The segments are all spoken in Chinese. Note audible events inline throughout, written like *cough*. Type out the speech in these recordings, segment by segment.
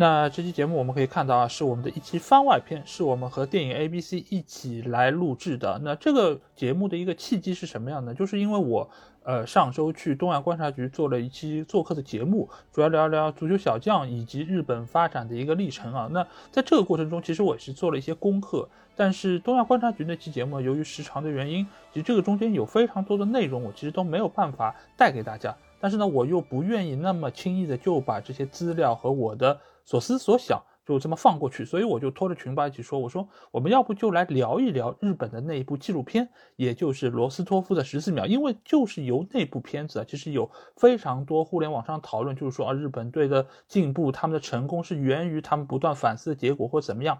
那这期节目我们可以看到啊，是我们的一期番外篇，是我们和电影 A B C 一起来录制的。那这个节目的一个契机是什么样的？就是因为我呃上周去东亚观察局做了一期做客的节目，主要聊聊足球小将以及日本发展的一个历程啊。那在这个过程中，其实我也是做了一些功课，但是东亚观察局那期节目由于时长的原因，其实这个中间有非常多的内容，我其实都没有办法带给大家。但是呢，我又不愿意那么轻易的就把这些资料和我的所思所想就这么放过去，所以我就拖着群吧一起说，我说我们要不就来聊一聊日本的那一部纪录片，也就是罗斯托夫的十四秒，因为就是由那部片子啊，其实有非常多互联网上讨论，就是说啊，日本队的进步，他们的成功是源于他们不断反思的结果或怎么样，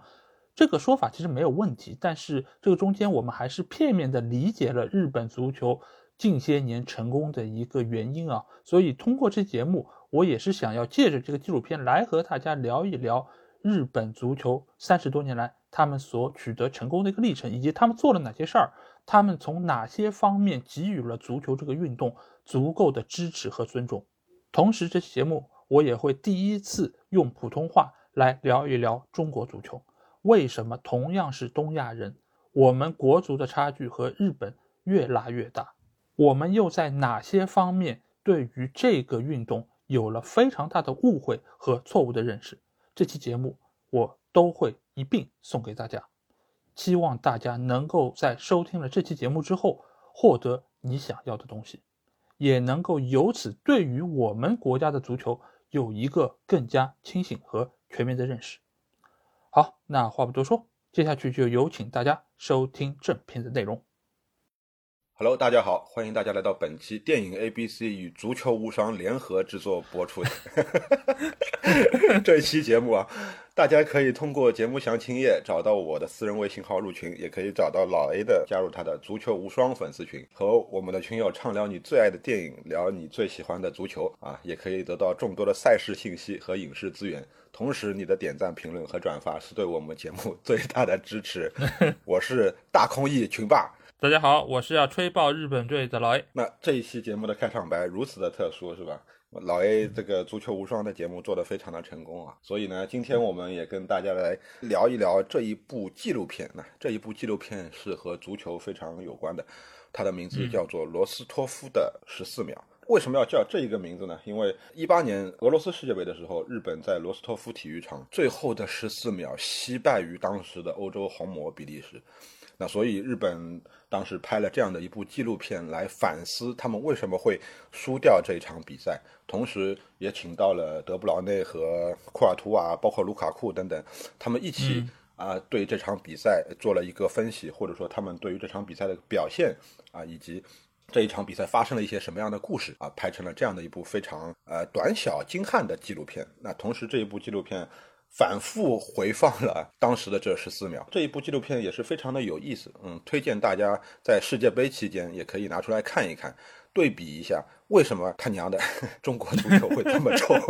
这个说法其实没有问题，但是这个中间我们还是片面的理解了日本足球。近些年成功的一个原因啊，所以通过这节目，我也是想要借着这个纪录片来和大家聊一聊日本足球三十多年来他们所取得成功的一个历程，以及他们做了哪些事儿，他们从哪些方面给予了足球这个运动足够的支持和尊重。同时，这期节目我也会第一次用普通话来聊一聊中国足球，为什么同样是东亚人，我们国足的差距和日本越拉越大。我们又在哪些方面对于这个运动有了非常大的误会和错误的认识？这期节目我都会一并送给大家，希望大家能够在收听了这期节目之后获得你想要的东西，也能够由此对于我们国家的足球有一个更加清醒和全面的认识。好，那话不多说，接下去就有请大家收听正片的内容。Hello，大家好，欢迎大家来到本期电影 ABC 与足球无双联合制作播出的 *laughs* *laughs* 这一期节目啊，大家可以通过节目详情页找到我的私人微信号入群，也可以找到老 A 的加入他的足球无双粉丝群，和我们的群友畅聊你最爱的电影，聊你最喜欢的足球啊，也可以得到众多的赛事信息和影视资源。同时，你的点赞、评论和转发是对我们节目最大的支持。*laughs* 我是大空翼群霸。大家好，我是要吹爆日本队的老 A。那这一期节目的开场白如此的特殊，是吧？老 A 这个足球无双的节目做得非常的成功啊，所以呢，今天我们也跟大家来聊一聊这一部纪录片。那这一部纪录片是和足球非常有关的，它的名字叫做《罗斯托夫的十四秒》。为什么要叫这一个名字呢？因为一八年俄罗斯世界杯的时候，日本在罗斯托夫体育场最后的十四秒惜败于当时的欧洲红魔比利时。那所以日本当时拍了这样的一部纪录片来反思他们为什么会输掉这一场比赛，同时也请到了德布劳内和库尔图瓦，包括卢卡库等等，他们一起啊对这场比赛做了一个分析，或者说他们对于这场比赛的表现啊，以及这一场比赛发生了一些什么样的故事啊，拍成了这样的一部非常呃短小精悍的纪录片。那同时这一部纪录片。反复回放了当时的这十四秒，这一部纪录片也是非常的有意思，嗯，推荐大家在世界杯期间也可以拿出来看一看，对比一下为什么他娘的 *laughs* 中国足球会这么臭。*laughs*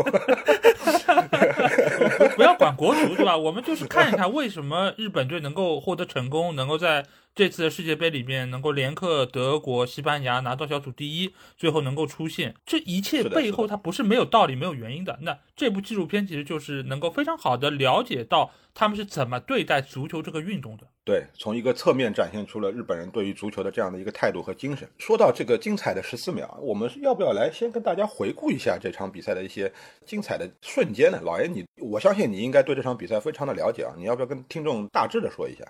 不要管国足对吧？我们就是看一看为什么日本队能够获得成功，能够在。这次的世界杯里面能够连克德国、西班牙拿到小组第一，最后能够出现，这一切背后它不是没有道理、没有原因的。那这部纪录片其实就是能够非常好的了解到他们是怎么对待足球这个运动的。对，从一个侧面展现出了日本人对于足球的这样的一个态度和精神。说到这个精彩的十四秒，我们要不要来先跟大家回顾一下这场比赛的一些精彩的瞬间呢？老爷，你我相信你应该对这场比赛非常的了解啊，你要不要跟听众大致的说一下？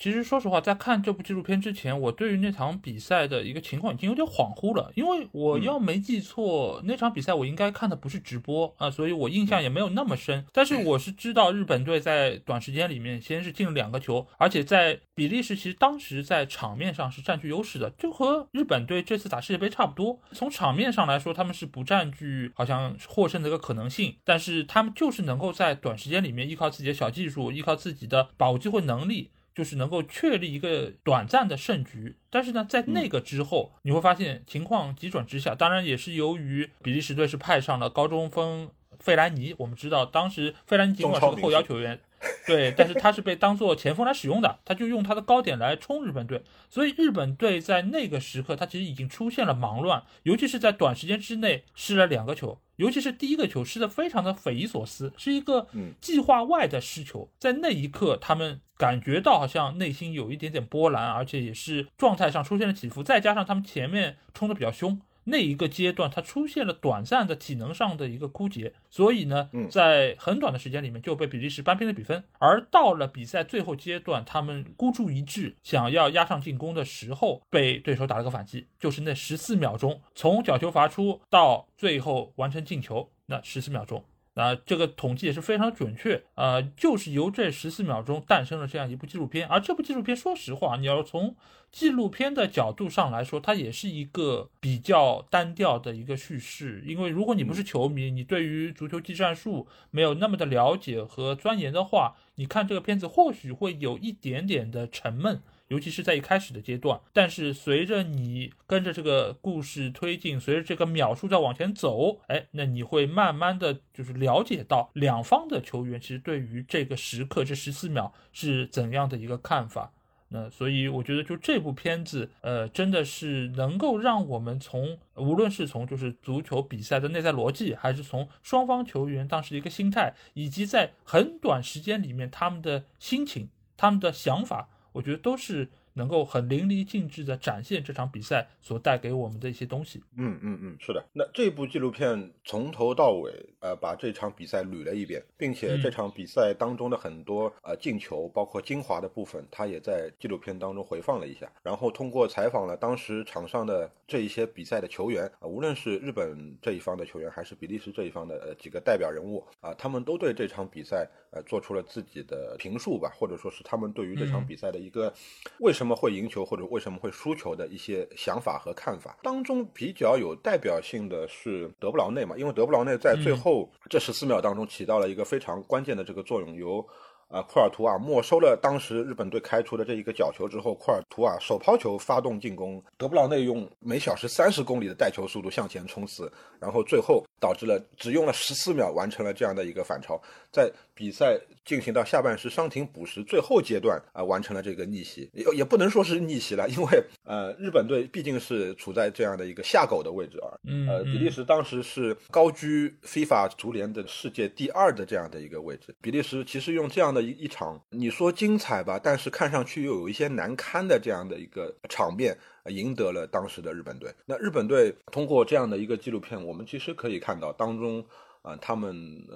其实说实话，在看这部纪录片之前，我对于那场比赛的一个情况已经有点恍惚了。因为我要没记错，那场比赛我应该看的不是直播啊，所以我印象也没有那么深。但是我是知道日本队在短时间里面先是进了两个球，而且在比利时其实当时在场面上是占据优势的，就和日本队这次打世界杯差不多。从场面上来说，他们是不占据好像获胜的一个可能性，但是他们就是能够在短时间里面依靠自己的小技术，依靠自己的把握机会能力。就是能够确立一个短暂的胜局。但是呢，在那个之后，你会发现情况急转直下。当然，也是由于比利时队是派上了高中锋费兰尼。我们知道，当时费兰尼尽管是个后腰球员。*laughs* 对，但是他是被当做前锋来使用的，他就用他的高点来冲日本队，所以日本队在那个时刻，他其实已经出现了忙乱，尤其是在短时间之内失了两个球，尤其是第一个球失的非常的匪夷所思，是一个计划外的失球，在那一刻他们感觉到好像内心有一点点波澜，而且也是状态上出现了起伏，再加上他们前面冲的比较凶。那一个阶段，他出现了短暂的体能上的一个枯竭，所以呢，在很短的时间里面就被比利时扳平了比分。而到了比赛最后阶段，他们孤注一掷，想要压上进攻的时候，被对手打了个反击，就是那十四秒钟，从角球罚出到最后完成进球，那十四秒钟。啊，这个统计也是非常准确，呃，就是由这十四秒钟诞生了这样一部纪录片。而这部纪录片，说实话，你要从纪录片的角度上来说，它也是一个比较单调的一个叙事。因为如果你不是球迷，你对于足球技战术没有那么的了解和钻研的话，你看这个片子或许会有一点点的沉闷。尤其是在一开始的阶段，但是随着你跟着这个故事推进，随着这个秒数在往前走，哎，那你会慢慢的就是了解到两方的球员其实对于这个时刻这十四秒是怎样的一个看法。那所以我觉得就这部片子，呃，真的是能够让我们从无论是从就是足球比赛的内在逻辑，还是从双方球员当时的一个心态，以及在很短时间里面他们的心情、他们的想法。我觉得都是能够很淋漓尽致的展现这场比赛所带给我们的一些东西。嗯嗯嗯，是的。那这部纪录片从头到尾，呃，把这场比赛捋了一遍，并且这场比赛当中的很多呃进球，包括精华的部分，他也在纪录片当中回放了一下。然后通过采访了当时场上的这一些比赛的球员啊，无论是日本这一方的球员，还是比利时这一方的呃几个代表人物啊，他们都对这场比赛呃做出了自己的评述吧，或者说是他们对于这场比赛的一个为什么会赢球或者为什么会输球的一些想法和看法。当中比较有代表性的是德布劳内嘛，因为德布劳内在最后这十四秒当中起到了一个非常关键的这个作用，由。啊，库尔图瓦没收了当时日本队开出的这一个角球之后，库尔图瓦手抛球发动进攻，德布劳内用每小时三十公里的带球速度向前冲刺，然后最后导致了只用了十四秒完成了这样的一个反超，在比赛进行到下半时伤停补时最后阶段啊，完成了这个逆袭，也也不能说是逆袭了，因为呃，日本队毕竟是处在这样的一个下狗的位置啊，呃，比利时当时是高居非法足联的世界第二的这样的一个位置，比利时其实用这样的。一一场你说精彩吧，但是看上去又有一些难堪的这样的一个场面，赢得了当时的日本队。那日本队通过这样的一个纪录片，我们其实可以看到当中啊，他们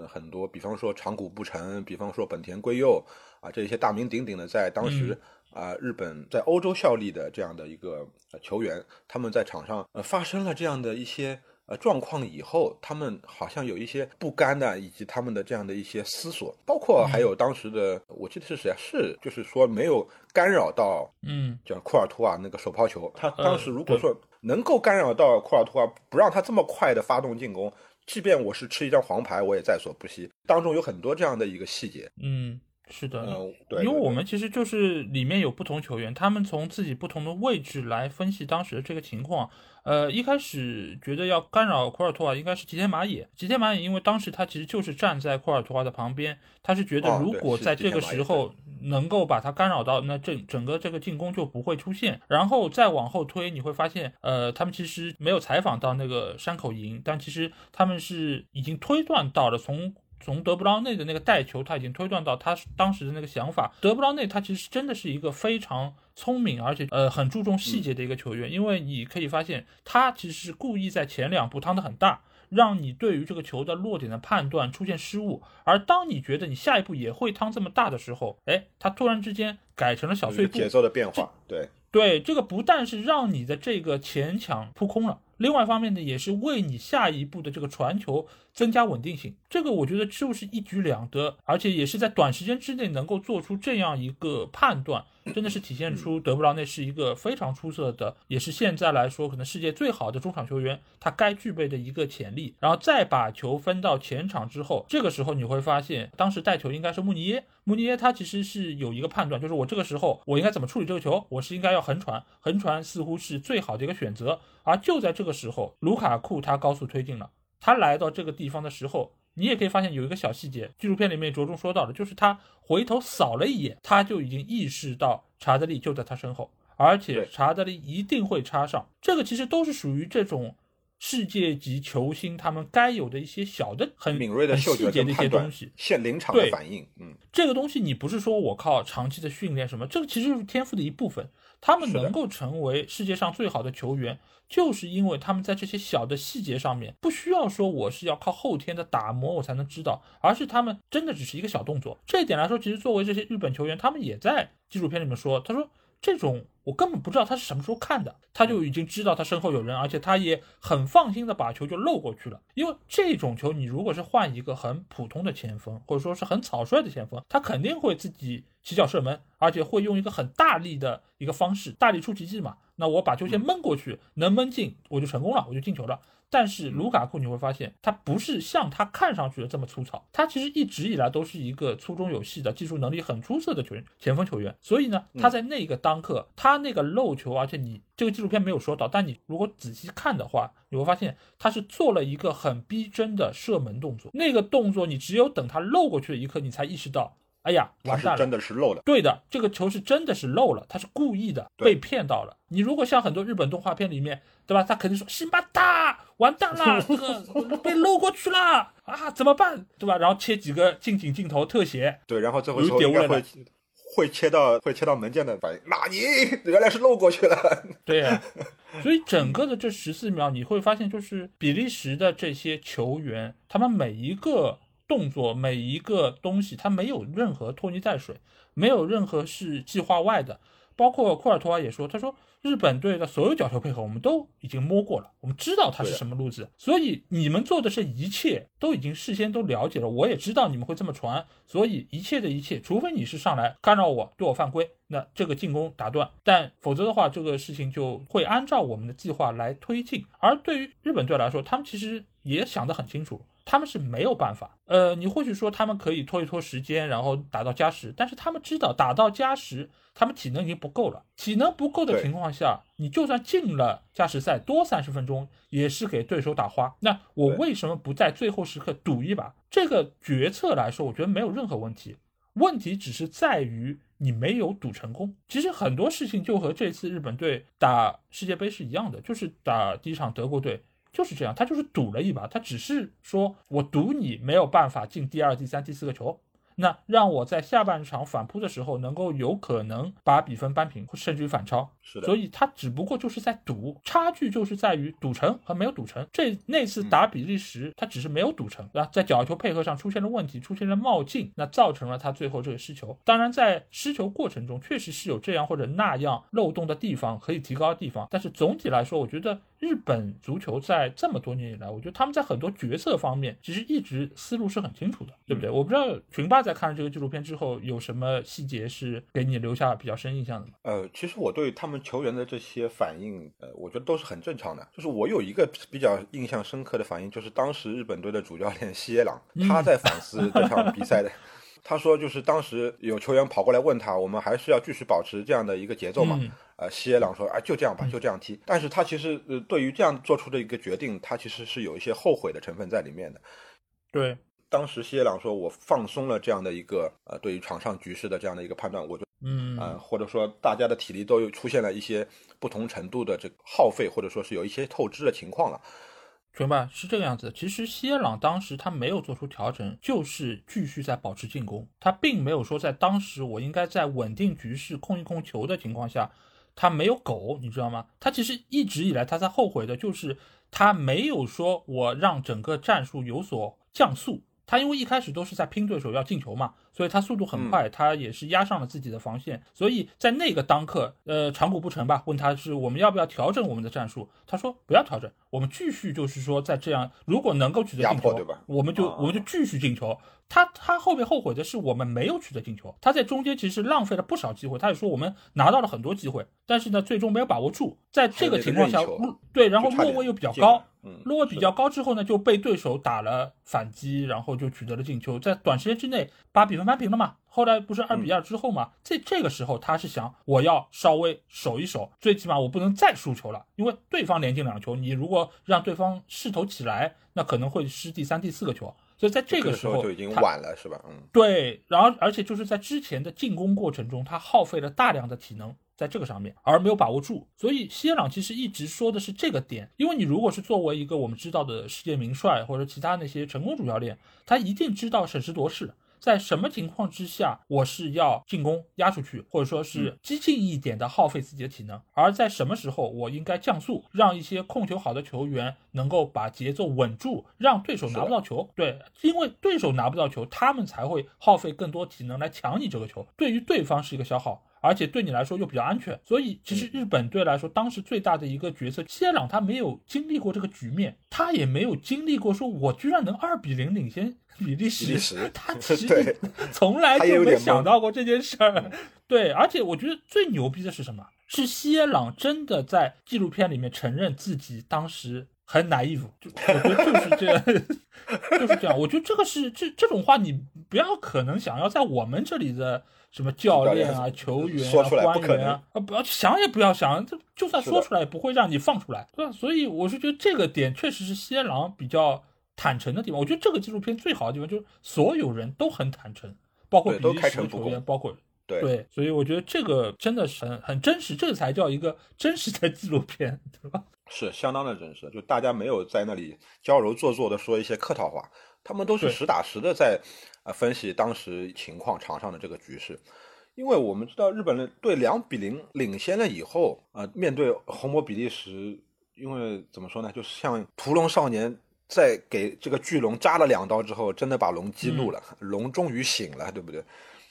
很多，比方说长谷部诚，比方说本田圭佑啊，这些大名鼎鼎的在当时啊日本在欧洲效力的这样的一个球员，他们在场上呃发生了这样的一些。呃，状况以后，他们好像有一些不甘的，以及他们的这样的一些思索，包括还有当时的，我记得是谁啊？是，就是说没有干扰到，嗯，叫库尔图瓦那个手抛球，他当时如果说能够干扰到库尔图瓦，不让他这么快的发动进攻，即便我是吃一张黄牌，我也在所不惜。当中有很多这样的一个细节，嗯。是的，因为我们其实就是里面有不同球员，他们从自己不同的位置来分析当时的这个情况。呃，一开始觉得要干扰库尔图瓦应该是吉田麻也，吉田麻也因为当时他其实就是站在库尔图瓦的旁边，他是觉得如果在这个时候能够把他干扰到，那整整个这个进攻就不会出现。然后再往后推，你会发现，呃，他们其实没有采访到那个山口营，但其实他们是已经推断到了从。从德布劳内的那个带球，他已经推断到他当时的那个想法。德布劳内他其实真的是一个非常聪明，而且呃很注重细节的一个球员。因为你可以发现，他其实是故意在前两步趟得很大，让你对于这个球的落点的判断出现失误。而当你觉得你下一步也会趟这么大的时候，哎，他突然之间改成了小碎步，节奏的变化，对。对，这个不但是让你的这个前抢扑空了，另外一方面呢，也是为你下一步的这个传球增加稳定性。这个我觉得就是一举两得，而且也是在短时间之内能够做出这样一个判断，真的是体现出德布劳内是一个非常出色的，也是现在来说可能世界最好的中场球员，他该具备的一个潜力。然后再把球分到前场之后，这个时候你会发现，当时带球应该是穆尼耶，穆尼耶他其实是有一个判断，就是我这个时候我应该怎么处理这个球，我是应该要横传，横传似乎是最好的一个选择。而就在这个时候，卢卡库他高速推进了。他来到这个地方的时候，你也可以发现有一个小细节，纪录片里面着重说到的，就是他回头扫了一眼，他就已经意识到查德利就在他身后，而且查德利一定会插上。这个其实都是属于这种世界级球星他们该有的一些小的、很敏锐的细节的一些东西，现临场的反应。嗯，这个东西你不是说我靠长期的训练什么，这个其实是天赋的一部分。他们能够成为世界上最好的球员，就是因为他们在这些小的细节上面不需要说我是要靠后天的打磨我才能知道，而是他们真的只是一个小动作。这一点来说，其实作为这些日本球员，他们也在纪录片里面说，他说这种。我根本不知道他是什么时候看的，他就已经知道他身后有人，而且他也很放心的把球就漏过去了。因为这种球，你如果是换一个很普通的前锋，或者说是很草率的前锋，他肯定会自己起脚射门，而且会用一个很大力的一个方式，大力出奇迹嘛。那我把球先闷过去，能闷进我就成功了，我就进球了。但是卢卡库你会发现，他不是像他看上去的这么粗糙，他其实一直以来都是一个粗中有细的技术能力很出色的球员，前锋球员。所以呢，他在那个当刻，他那个漏球，而且你这个纪录片没有说到，但你如果仔细看的话，你会发现他是做了一个很逼真的射门动作。那个动作你只有等他漏过去的一刻，你才意识到。哎呀，完蛋了！真的是漏了。对的，这个球是真的是漏了，他是故意的，被骗到了。你如果像很多日本动画片里面，对吧？他肯定说辛巴达完蛋了，这个 *laughs* 被漏过去了啊，怎么办？对吧？然后切几个近景镜头特写，对，然后最后应该会会切到会切到门将的反应，纳尼？原来是漏过去了。对呀，*laughs* 所以整个的这十四秒，你会发现就是比利时的这些球员，他们每一个。动作每一个东西，它没有任何拖泥带水，没有任何是计划外的。包括库尔图瓦也说，他说日本队的所有角球配合我们都已经摸过了，我们知道他是什么路子，所以你们做的这一切都已经事先都了解了。我也知道你们会这么传，所以一切的一切，除非你是上来干扰我，对我犯规，那这个进攻打断，但否则的话，这个事情就会按照我们的计划来推进。而对于日本队来说，他们其实也想得很清楚。他们是没有办法，呃，你或许说他们可以拖一拖时间，然后打到加时，但是他们知道打到加时，他们体能已经不够了。体能不够的情况下，你就算进了加时赛多三十分钟，也是给对手打花。那我为什么不在最后时刻赌一把？这个决策来说，我觉得没有任何问题，问题只是在于你没有赌成功。其实很多事情就和这次日本队打世界杯是一样的，就是打第一场德国队。就是这样，他就是赌了一把，他只是说我赌你没有办法进第二、第三、第四个球。那让我在下半场反扑的时候，能够有可能把比分扳平，甚至于反超。是的，所以他只不过就是在赌，差距就是在于赌成和没有赌成。这那次打比利时，他只是没有赌成，对吧？在角球配合上出现了问题，出现了冒进，那造成了他最后这个失球。当然，在失球过程中，确实是有这样或者那样漏洞的地方，可以提高的地方。但是总体来说，我觉得日本足球在这么多年以来，我觉得他们在很多决策方面，其实一直思路是很清楚的，对不对？我不知道群霸。在看了这个纪录片之后，有什么细节是给你留下比较深印象的吗？呃，其实我对他们球员的这些反应，呃，我觉得都是很正常的。就是我有一个比较印象深刻的反应，就是当时日本队的主教练西耶朗，他在反思这场比赛的，他说，就是当时有球员跑过来问他，我们还是要继续保持这样的一个节奏嘛？呃，西耶朗说，啊，就这样吧，就这样踢。但是他其实，呃，对于这样做出的一个决定，他其实是有一些后悔的成分在里面的。对。当时西耶朗说：“我放松了这样的一个呃，对于场上局势的这样的一个判断，我就嗯啊，或者说大家的体力都有出现了一些不同程度的这个耗费，或者说是有一些透支的情况了。明白是这个样子。其实谢朗当时他没有做出调整，就是继续在保持进攻，他并没有说在当时我应该在稳定局势、控一控球的情况下，他没有苟，你知道吗？他其实一直以来他在后悔的就是他没有说我让整个战术有所降速。”他因为一开始都是在拼对手要进球嘛，所以他速度很快，他也是压上了自己的防线。所以在那个当刻，呃，长谷不成吧，问他是我们要不要调整我们的战术？他说不要调整，我们继续就是说在这样，如果能够取得进球，对吧？我们就我们就继续进球。他他后面后悔的是我们没有取得进球，他在中间其实浪费了不少机会。他也说我们拿到了很多机会，但是呢，最终没有把握住。在这个情况下，对，然后落位又比较高，落位比较高之后呢，就被对手打了反击，然后就取得了进球，在短时间之内把比分扳平了嘛。后来不是二比二之后嘛，在这个时候他是想我要稍微守一守，最起码我不能再输球了，因为对方连进两球，你如果让对方势头起来，那可能会失第三、第四个球。所以在这个时候就已经晚了，是吧？嗯，对。然后，而且就是在之前的进攻过程中，他耗费了大量的体能在这个上面，而没有把握住。所以，耶朗其实一直说的是这个点。因为你如果是作为一个我们知道的世界名帅或者其他那些成功主教练，他一定知道审时度势。在什么情况之下，我是要进攻压出去，或者说是激进一点的耗费自己的体能；而在什么时候，我应该降速，让一些控球好的球员能够把节奏稳住，让对手拿不到球。对，因为对手拿不到球，他们才会耗费更多体能来抢你这个球，对于对方是一个消耗。而且对你来说又比较安全，所以其实日本队来说，当时最大的一个角色，谢朗他没有经历过这个局面，他也没有经历过说，我居然能二比零领先 *laughs* 比利时，他 *laughs* 其实从来就没想到过这件事儿。对，而且我觉得最牛逼的是什么？是耶朗真的在纪录片里面承认自己当时很 naive，就我觉得就是这样，*laughs* 就是这样。我觉得这个是这这种话，你不要可能想要在我们这里的。什么教练啊、球员啊、官员啊，啊，不要想也不要想，这就算说出来也不会让你放出来，对吧？所以我是觉得这个点确实是西郎比较坦诚的地方。我觉得这个纪录片最好的地方就是所有人都很坦诚，包括比利时的球员，包括对，所以我觉得这个真的是很很真实，这才叫一个真实的纪录片，对吧？是相当的真实，就大家没有在那里矫揉做作的说一些客套话，他们都是实打实的在。啊，分析当时情况场上的这个局势，因为我们知道日本人队两比零领先了以后，啊，面对红魔比利时，因为怎么说呢，就是像屠龙少年在给这个巨龙扎了两刀之后，真的把龙激怒了，龙终于醒了，对不对？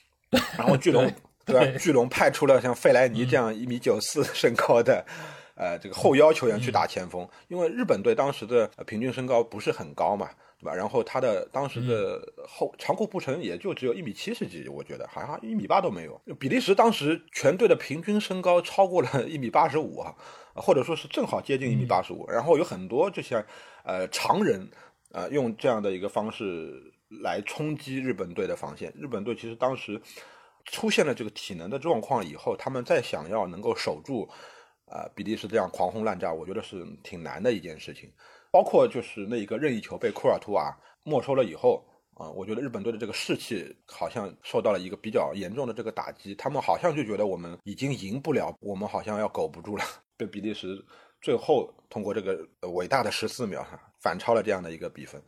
*laughs* 然后巨龙对吧？巨龙派出了像费莱尼这样一米九四身高的，呃，这个后腰球员去打前锋，因为日本队当时的平均身高不是很高嘛。对吧？然后他的当时的后长裤不成，也就只有一米七十几，我觉得好像一米八都没有。比利时当时全队的平均身高超过了 *laughs* 一米八十五啊，或者说是正好接近一米八十五。然后有很多这些呃常人啊，用这样的一个方式来冲击日本队的防线。日本队其实当时出现了这个体能的状况以后，他们再想要能够守住啊比利时这样狂轰滥炸，我觉得是挺难的一件事情。包括就是那一个任意球被库尔图瓦没收了以后啊，我觉得日本队的这个士气好像受到了一个比较严重的这个打击，他们好像就觉得我们已经赢不了，我们好像要苟不住了，*laughs* 被比利时最后通过这个伟大的十四秒哈反超了这样的一个比分。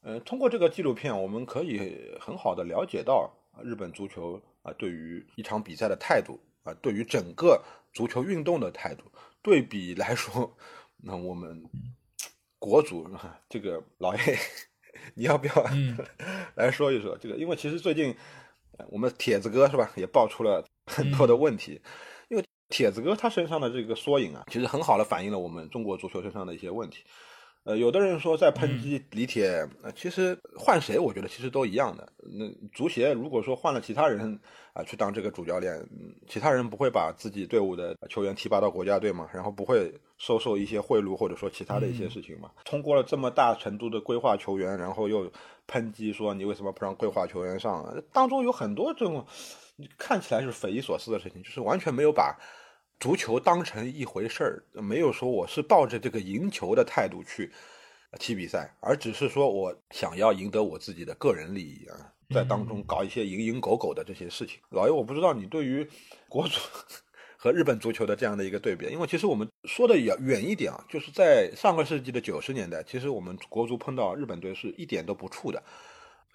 呃，通过这个纪录片，我们可以很好的了解到日本足球啊对于一场比赛的态度啊，对于整个足球运动的态度。对比来说，那我们。国足这个老 A，*laughs* 你要不要 *laughs* 来说一说这个？因为其实最近我们铁子哥是吧，也爆出了很多的问题。因为铁子哥他身上的这个缩影啊，其实很好的反映了我们中国足球身上的一些问题。呃，有的人说在抨击李铁，呃，其实换谁，我觉得其实都一样的。那足协如果说换了其他人啊去当这个主教练，其他人不会把自己队伍的球员提拔到国家队嘛？然后不会收受一些贿赂或者说其他的一些事情嘛？通过了这么大程度的规划球员，然后又抨击说你为什么不让规划球员上？当中有很多这种看起来是匪夷所思的事情，就是完全没有把。足球当成一回事儿，没有说我是抱着这个赢球的态度去踢比赛，而只是说我想要赢得我自己的个人利益啊，在当中搞一些蝇营狗苟的这些事情。老爷，我不知道你对于国足 *laughs* 和日本足球的这样的一个对比，因为其实我们说的远远一点啊，就是在上个世纪的九十年代，其实我们国足碰到日本队是一点都不怵的。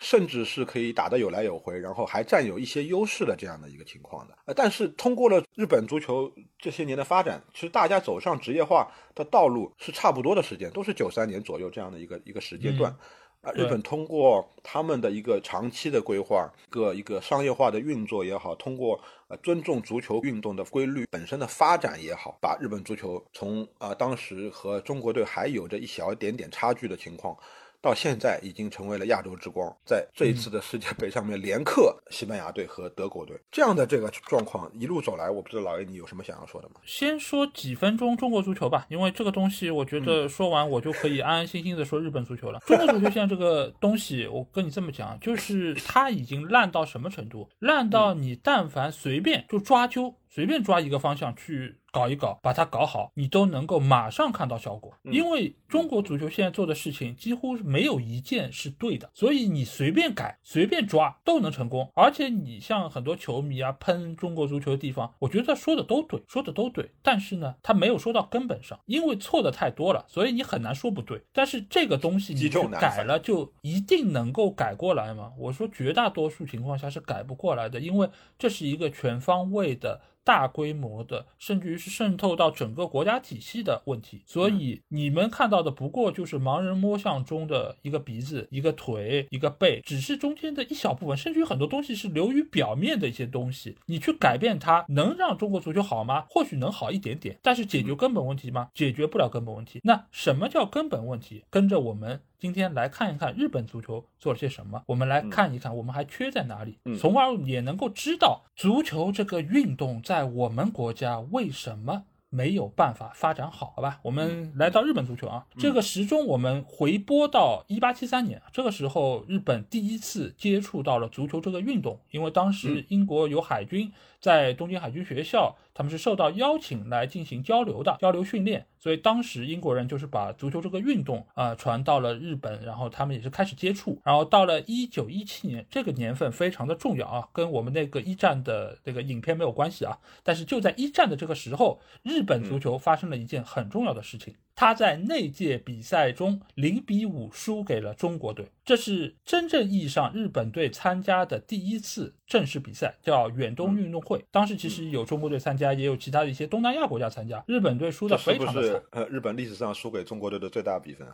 甚至是可以打得有来有回，然后还占有一些优势的这样的一个情况的。呃，但是通过了日本足球这些年的发展，其实大家走上职业化的道路是差不多的时间，都是九三年左右这样的一个一个时间段。啊，日本通过他们的一个长期的规划，一个一个商业化的运作也好，通过呃尊重足球运动的规律本身的发展也好，把日本足球从啊当时和中国队还有着一小点点差距的情况。到现在已经成为了亚洲之光，在这一次的世界杯上面连克西班牙队和德国队，这样的这个状况一路走来，我不知道老爷你有什么想要说的吗？先说几分钟中国足球吧，因为这个东西我觉得说完我就可以安安心心的说日本足球了。中国足球现在这个东西，我跟你这么讲，就是它已经烂到什么程度？烂到你但凡随便就抓阄，随便抓一个方向去。搞一搞，把它搞好，你都能够马上看到效果。因为中国足球现在做的事情几乎没有一件是对的，所以你随便改、随便抓都能成功。而且你像很多球迷啊喷中国足球的地方，我觉得说的都对，说的都对。但是呢，他没有说到根本上，因为错的太多了，所以你很难说不对。但是这个东西你去改了就一定能够改过来吗？我说绝大多数情况下是改不过来的，因为这是一个全方位的。大规模的，甚至于是渗透到整个国家体系的问题，所以你们看到的不过就是盲人摸象中的一个鼻子、一个腿、一个背，只是中间的一小部分，甚至于很多东西是流于表面的一些东西。你去改变它，能让中国足球好吗？或许能好一点点，但是解决根本问题吗？解决不了根本问题。那什么叫根本问题？跟着我们。今天来看一看日本足球做了些什么，我们来看一看我们还缺在哪里，从而也能够知道足球这个运动在我们国家为什么没有办法发展好，好吧？我们来到日本足球啊，这个时钟我们回拨到一八七三年，这个时候日本第一次接触到了足球这个运动，因为当时英国有海军在东京海军学校。他们是受到邀请来进行交流的，交流训练，所以当时英国人就是把足球这个运动啊传到了日本，然后他们也是开始接触，然后到了一九一七年这个年份非常的重要啊，跟我们那个一战的那个影片没有关系啊，但是就在一战的这个时候，日本足球发生了一件很重要的事情。他在那届比赛中零比五输给了中国队，这是真正意义上日本队参加的第一次正式比赛，叫远东运动会。当时其实有中国队参加，也有其他的一些东南亚国家参加。日本队输的非常的惨。呃，日本历史上输给中国队的最大比分。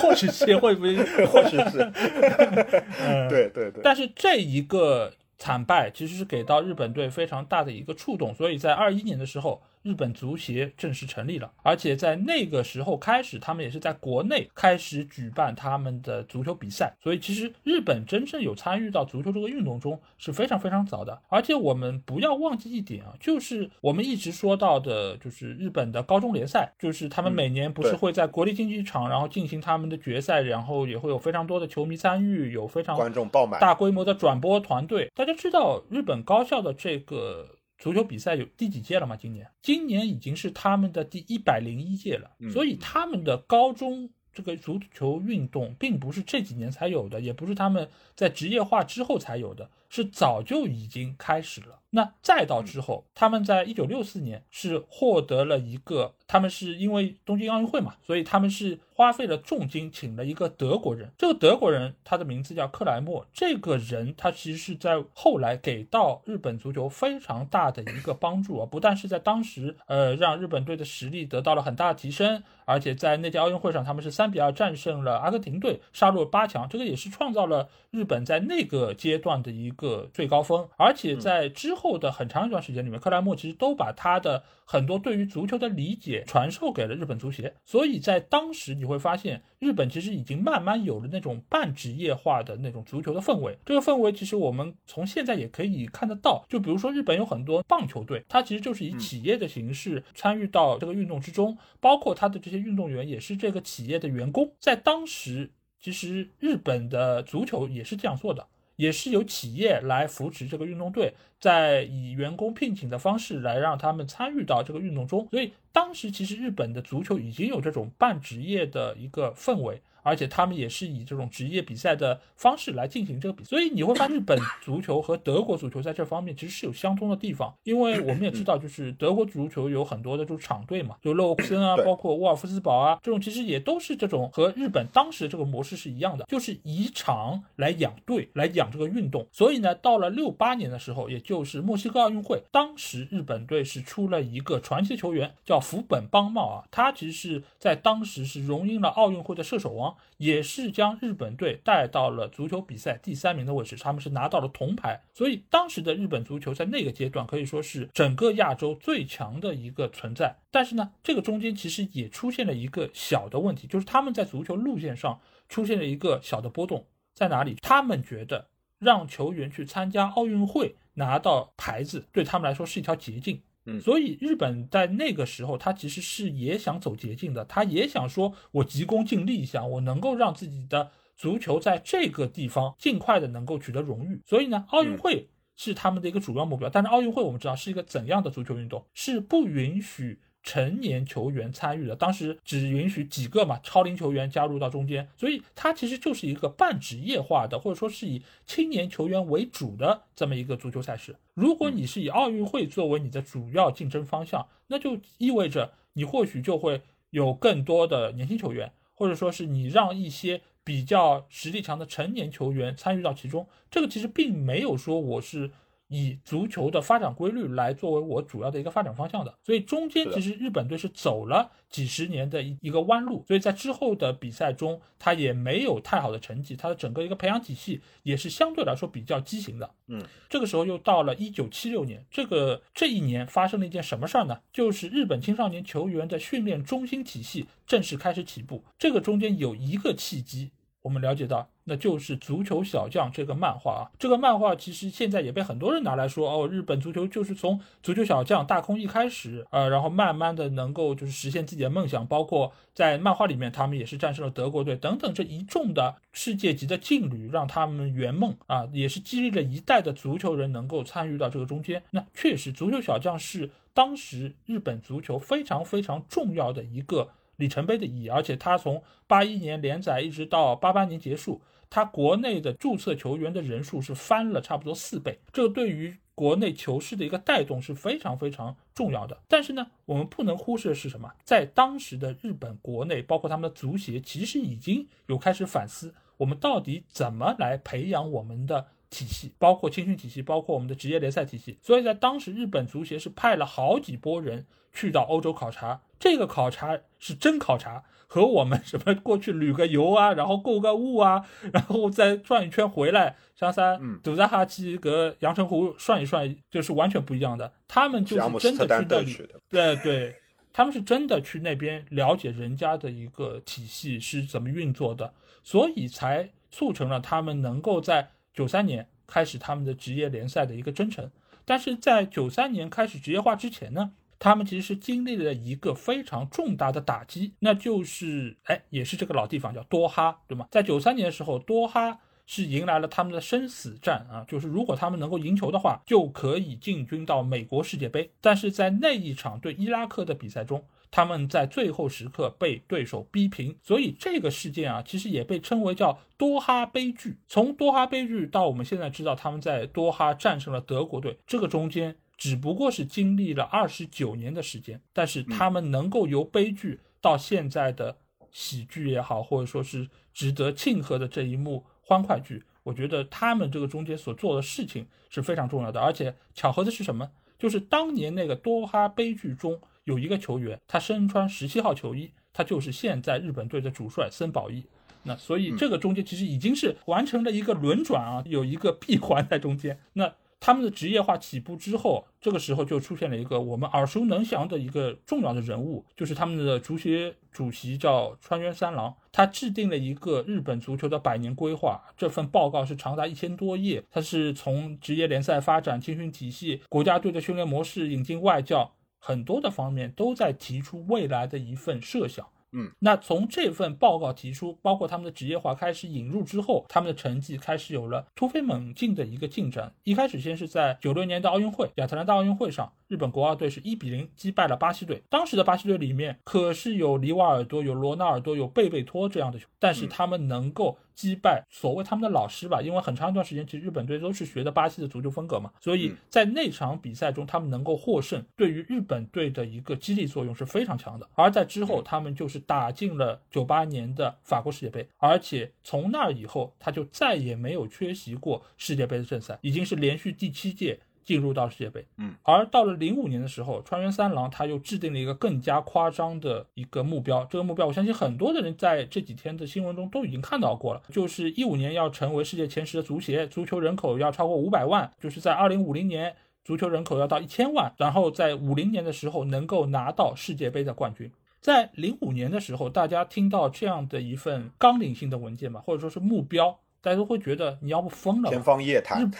或许是会不会，*laughs* 或许是。*laughs* 对对对。但是这一个惨败其实是给到日本队非常大的一个触动，所以在二一年的时候。日本足协正式成立了，而且在那个时候开始，他们也是在国内开始举办他们的足球比赛。所以，其实日本真正有参与到足球这个运动中是非常非常早的。而且，我们不要忘记一点啊，就是我们一直说到的，就是日本的高中联赛，就是他们每年不是会在国立竞技场，然后进行他们的决赛，然后也会有非常多的球迷参与，有非常观众爆满、大规模的转播团队。大家知道日本高校的这个。足球比赛有第几届了吗？今年，今年已经是他们的第一百零一届了。所以他们的高中这个足球运动，并不是这几年才有的，也不是他们在职业化之后才有的，是早就已经开始了。那再到之后，他们在一九六四年是获得了一个，他们是因为东京奥运会嘛，所以他们是。花费了重金请了一个德国人，这个德国人他的名字叫克莱默。这个人他其实是在后来给到日本足球非常大的一个帮助啊，不但是在当时呃让日本队的实力得到了很大的提升，而且在那届奥运会上他们是三比二战胜了阿根廷队，杀入八强，这个也是创造了日本在那个阶段的一个最高峰。而且在之后的很长一段时间里面，克莱默其实都把他的很多对于足球的理解传授给了日本足协，所以在当时你。会发现日本其实已经慢慢有了那种半职业化的那种足球的氛围。这个氛围其实我们从现在也可以看得到。就比如说日本有很多棒球队，它其实就是以企业的形式参与到这个运动之中，包括他的这些运动员也是这个企业的员工。在当时，其实日本的足球也是这样做的。也是由企业来扶持这个运动队，在以员工聘请的方式来让他们参与到这个运动中，所以当时其实日本的足球已经有这种半职业的一个氛围。而且他们也是以这种职业比赛的方式来进行这个比赛，所以你会发现日本足球和德国足球在这方面其实是有相通的地方。因为我们也知道，就是德国足球有很多的这种厂队嘛，就勒沃库森啊，包括沃尔夫斯堡啊，这种其实也都是这种和日本当时这个模式是一样的，就是以厂来养队，来养这个运动。所以呢，到了六八年的时候，也就是墨西哥奥运会，当时日本队是出了一个传奇球员，叫福本邦茂啊，他其实是在当时是荣膺了奥运会的射手王。也是将日本队带到了足球比赛第三名的位置，他们是拿到了铜牌。所以当时的日本足球在那个阶段可以说是整个亚洲最强的一个存在。但是呢，这个中间其实也出现了一个小的问题，就是他们在足球路线上出现了一个小的波动，在哪里？他们觉得让球员去参加奥运会拿到牌子，对他们来说是一条捷径。嗯所以日本在那个时候，他其实是也想走捷径的，他也想说，我急功近利一下，我能够让自己的足球在这个地方尽快的能够取得荣誉。所以呢，奥运会是他们的一个主要目标。但是奥运会我们知道是一个怎样的足球运动，是不允许。成年球员参与的，当时只允许几个嘛，超龄球员加入到中间，所以它其实就是一个半职业化的，或者说是以青年球员为主的这么一个足球赛事。如果你是以奥运会作为你的主要竞争方向，那就意味着你或许就会有更多的年轻球员，或者说是你让一些比较实力强的成年球员参与到其中。这个其实并没有说我是。以足球的发展规律来作为我主要的一个发展方向的，所以中间其实日本队是走了几十年的一一个弯路，所以在之后的比赛中，他也没有太好的成绩，他的整个一个培养体系也是相对来说比较畸形的。嗯，这个时候又到了一九七六年，这个这一年发生了一件什么事儿呢？就是日本青少年球员的训练中心体系正式开始起步，这个中间有一个契机。我们了解到，那就是《足球小将》这个漫画啊。这个漫画其实现在也被很多人拿来说哦，日本足球就是从《足球小将》大空一开始，呃，然后慢慢的能够就是实现自己的梦想，包括在漫画里面，他们也是战胜了德国队等等这一众的世界级的劲旅，让他们圆梦啊，也是激励了一代的足球人能够参与到这个中间。那确实，《足球小将》是当时日本足球非常非常重要的一个。里程碑的意义，而且他从八一年连载一直到八八年结束，他国内的注册球员的人数是翻了差不多四倍，这个对于国内球市的一个带动是非常非常重要的。但是呢，我们不能忽视的是什么？在当时的日本国内，包括他们的足协，其实已经有开始反思，我们到底怎么来培养我们的体系，包括青训体系，包括我们的职业联赛体系。所以在当时，日本足协是派了好几波人去到欧洲考察。这个考察是真考察，和我们什么过去旅个游啊，然后购个物啊，然后再转一圈回来，香山、堵在哈基和阳澄湖涮一涮，就是完全不一样的。他们就是真的去那里，对对，他们是真的去那边了解人家的一个体系是怎么运作的，所以才促成了他们能够在九三年开始他们的职业联赛的一个征程。但是在九三年开始职业化之前呢？他们其实是经历了一个非常重大的打击，那就是哎，也是这个老地方叫多哈，对吗？在九三年的时候，多哈是迎来了他们的生死战啊，就是如果他们能够赢球的话，就可以进军到美国世界杯。但是在那一场对伊拉克的比赛中，他们在最后时刻被对手逼平，所以这个事件啊，其实也被称为叫多哈悲剧。从多哈悲剧到我们现在知道他们在多哈战胜了德国队，这个中间。只不过是经历了二十九年的时间，但是他们能够由悲剧到现在的喜剧也好，或者说是值得庆贺的这一幕欢快剧，我觉得他们这个中间所做的事情是非常重要的。而且巧合的是什么？就是当年那个多哈悲剧中有一个球员，他身穿十七号球衣，他就是现在日本队的主帅森保一。那所以这个中间其实已经是完成了一个轮转啊，有一个闭环在中间。那。他们的职业化起步之后，这个时候就出现了一个我们耳熟能详的一个重要的人物，就是他们的足协主席叫川原三郎。他制定了一个日本足球的百年规划，这份报告是长达一千多页。他是从职业联赛发展、青训体系、国家队的训练模式、引进外教很多的方面都在提出未来的一份设想。嗯，那从这份报告提出，包括他们的职业化开始引入之后，他们的成绩开始有了突飞猛进的一个进展。一开始先是在九六年的奥运会，亚特兰大奥运会上，日本国奥队是一比零击败了巴西队。当时的巴西队里面可是有里瓦尔多、有罗纳尔多、有贝贝托这样的球，但是他们能够。击败所谓他们的老师吧，因为很长一段时间，其实日本队都是学的巴西的足球风格嘛，所以在那场比赛中，他们能够获胜，对于日本队的一个激励作用是非常强的。而在之后，他们就是打进了九八年的法国世界杯，而且从那以后，他就再也没有缺席过世界杯的正赛，已经是连续第七届。进入到世界杯。嗯，而到了零五年的时候，川原三郎他又制定了一个更加夸张的一个目标。这个目标，我相信很多的人在这几天的新闻中都已经看到过了，就是一五年要成为世界前十的足协，足球人口要超过五百万，就是在二零五零年足球人口要到一千万，然后在五零年的时候能够拿到世界杯的冠军。在零五年的时候，大家听到这样的一份纲领性的文件吧，或者说是目标，大家都会觉得你要不疯了？天方夜谭。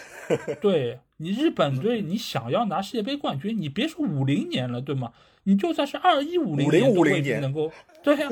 对你日本队，你想要拿世界杯冠军，你别说五零年了，对吗？你就算是二一五零年都未必能够。对呀，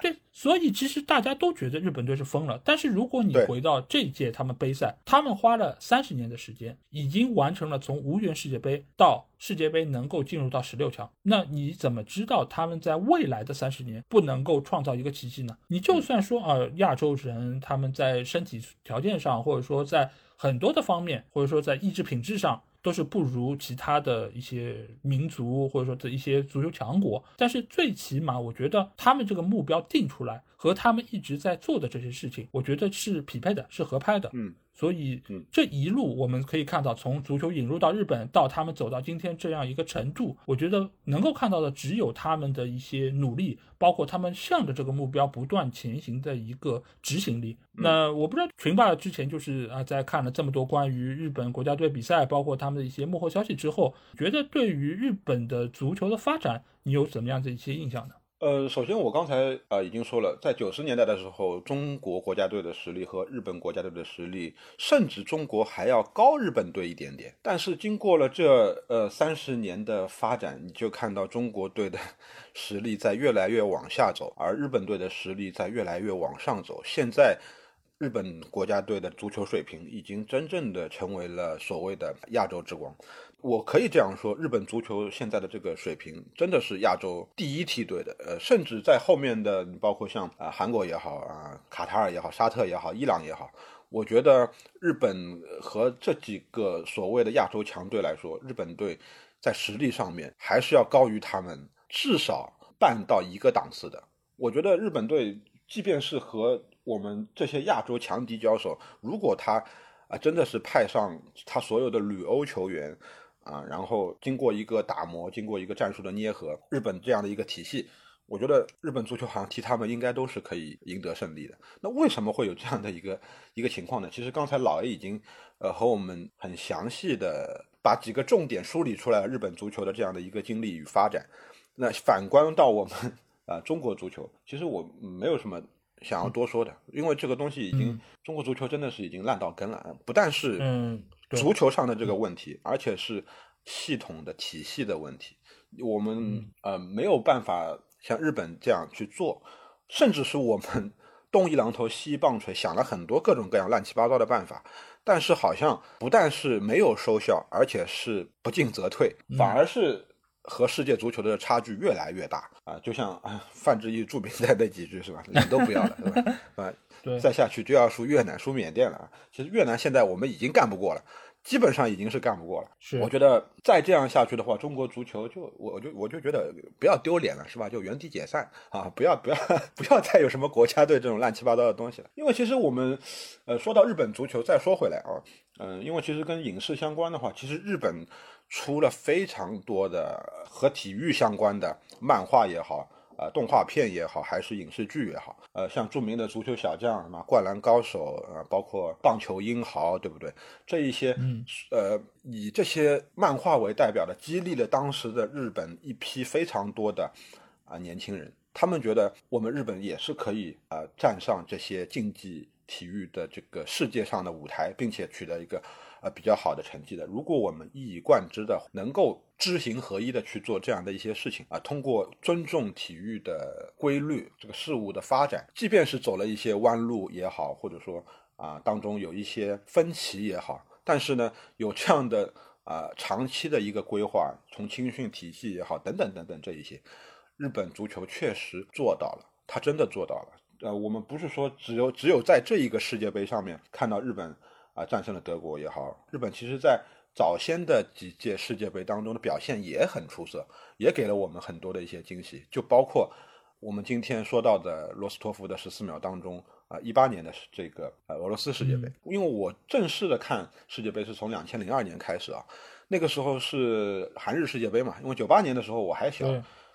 对，所以其实大家都觉得日本队是疯了。但是如果你回到这届他们杯赛，他们花了三十年的时间，已经完成了从无缘世界杯到世界杯能够进入到十六强。那你怎么知道他们在未来的三十年不能够创造一个奇迹呢？你就算说啊，亚洲人他们在身体条件上，或者说在很多的方面，或者说在意志品质上。都是不如其他的一些民族或者说的一些足球强国，但是最起码我觉得他们这个目标定出来和他们一直在做的这些事情，我觉得是匹配的，是合拍的。嗯。所以，这一路我们可以看到，从足球引入到日本，到他们走到今天这样一个程度，我觉得能够看到的只有他们的一些努力，包括他们向着这个目标不断前行的一个执行力。那我不知道群霸之前就是啊，在看了这么多关于日本国家队比赛，包括他们的一些幕后消息之后，觉得对于日本的足球的发展，你有怎么样的一些印象呢？呃，首先我刚才啊已经说了，在九十年代的时候，中国国家队的实力和日本国家队的实力，甚至中国还要高日本队一点点。但是经过了这呃三十年的发展，你就看到中国队的 *laughs* 实力在越来越往下走，而日本队的实力在越来越往上走。现在日本国家队的足球水平已经真正的成为了所谓的亚洲之光。我可以这样说，日本足球现在的这个水平真的是亚洲第一梯队的，呃，甚至在后面的，包括像啊韩国也好啊，卡塔尔也好，沙特也好，伊朗也好，我觉得日本和这几个所谓的亚洲强队来说，日本队在实力上面还是要高于他们至少半到一个档次的。我觉得日本队即便是和我们这些亚洲强敌交手，如果他啊真的是派上他所有的旅欧球员。啊，然后经过一个打磨，经过一个战术的捏合，日本这样的一个体系，我觉得日本足球好像踢他们应该都是可以赢得胜利的。那为什么会有这样的一个一个情况呢？其实刚才老 A 已经呃和我们很详细的把几个重点梳理出来了，日本足球的这样的一个经历与发展。那反观到我们啊中国足球，其实我没有什么想要多说的，因为这个东西已经中国足球真的是已经烂到根了，不但是嗯。足球上的这个问题，而且是系统的体系的问题，我们呃没有办法像日本这样去做，甚至是我们东一榔头西一棒槌，想了很多各种各样乱七八糟的办法，但是好像不但是没有收效，而且是不进则退，反而是和世界足球的差距越来越大啊！就像范志毅著名的那几句是吧？*laughs* 脸都不要了，对吧？*laughs* 啊。再下去就要输越南、输缅甸了。其实越南现在我们已经干不过了，基本上已经是干不过了。是，我觉得再这样下去的话，中国足球就我就我就觉得不要丢脸了，是吧？就原地解散啊！不要不要 *laughs* 不要再有什么国家队这种乱七八糟的东西了。因为其实我们，呃，说到日本足球，再说回来啊，嗯，因为其实跟影视相关的话，其实日本出了非常多的和体育相关的漫画也好。啊，动画片也好，还是影视剧也好，呃，像著名的足球小将什么灌篮高手啊，包括棒球英豪，对不对？这一些，嗯，呃，以这些漫画为代表的，激励了当时的日本一批非常多的啊年轻人，他们觉得我们日本也是可以啊站上这些竞技体育的这个世界上的舞台，并且取得一个。呃，比较好的成绩的。如果我们一以贯之的能够知行合一的去做这样的一些事情啊，通过尊重体育的规律，这个事物的发展，即便是走了一些弯路也好，或者说啊当中有一些分歧也好，但是呢，有这样的啊长期的一个规划，从青训体系也好，等等等等这一些，日本足球确实做到了，他真的做到了。呃，我们不是说只有只有在这一个世界杯上面看到日本。啊，战胜了德国也好，日本其实在早先的几届世界杯当中的表现也很出色，也给了我们很多的一些惊喜，就包括我们今天说到的罗斯托夫的十四秒当中啊，一八年的这个呃俄罗斯世界杯，因为我正式的看世界杯是从两千零二年开始啊，那个时候是韩日世界杯嘛，因为九八年的时候我还小，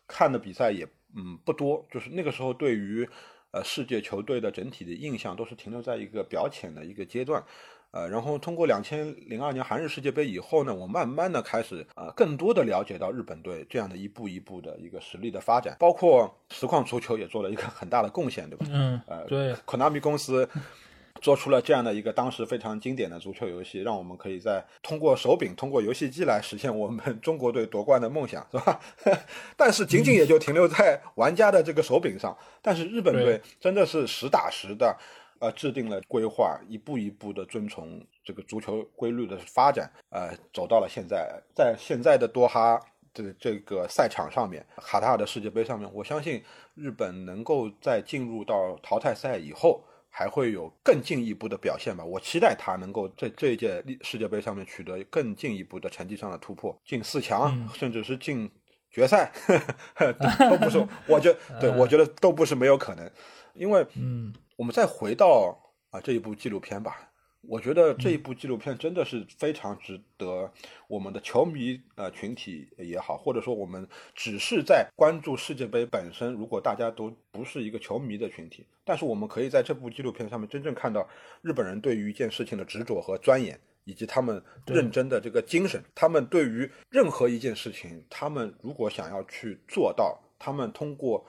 看的比赛也嗯不多，就是那个时候对于呃世界球队的整体的印象都是停留在一个表浅的一个阶段。呃，然后通过两千零二年韩日世界杯以后呢，我慢慢的开始呃，更多的了解到日本队这样的一步一步的一个实力的发展，包括实况足球也做了一个很大的贡献，对吧？嗯，呃，对，Konami 公司 *laughs* 做出了这样的一个当时非常经典的足球游戏，让我们可以在通过手柄、通过游戏机来实现我们中国队夺冠的梦想，是吧？*laughs* 但是仅仅也就停留在玩家的这个手柄上，但是日本队真的是实打实的。呃，制定了规划，一步一步的遵从这个足球规律的发展，呃，走到了现在，在现在的多哈的这个赛场上面，卡塔尔的世界杯上面，我相信日本能够在进入到淘汰赛以后，还会有更进一步的表现吧。我期待他能够在这一届世界杯上面取得更进一步的成绩上的突破，进四强，甚至是进决赛，*laughs* 呵呵都不是，*laughs* 我觉对我觉得都不是没有可能，因为嗯。我们再回到啊这一部纪录片吧，我觉得这一部纪录片真的是非常值得我们的球迷呃群体也好，或者说我们只是在关注世界杯本身，如果大家都不是一个球迷的群体，但是我们可以在这部纪录片上面真正看到日本人对于一件事情的执着和钻研，以及他们认真的这个精神。他们对于任何一件事情，他们如果想要去做到，他们通过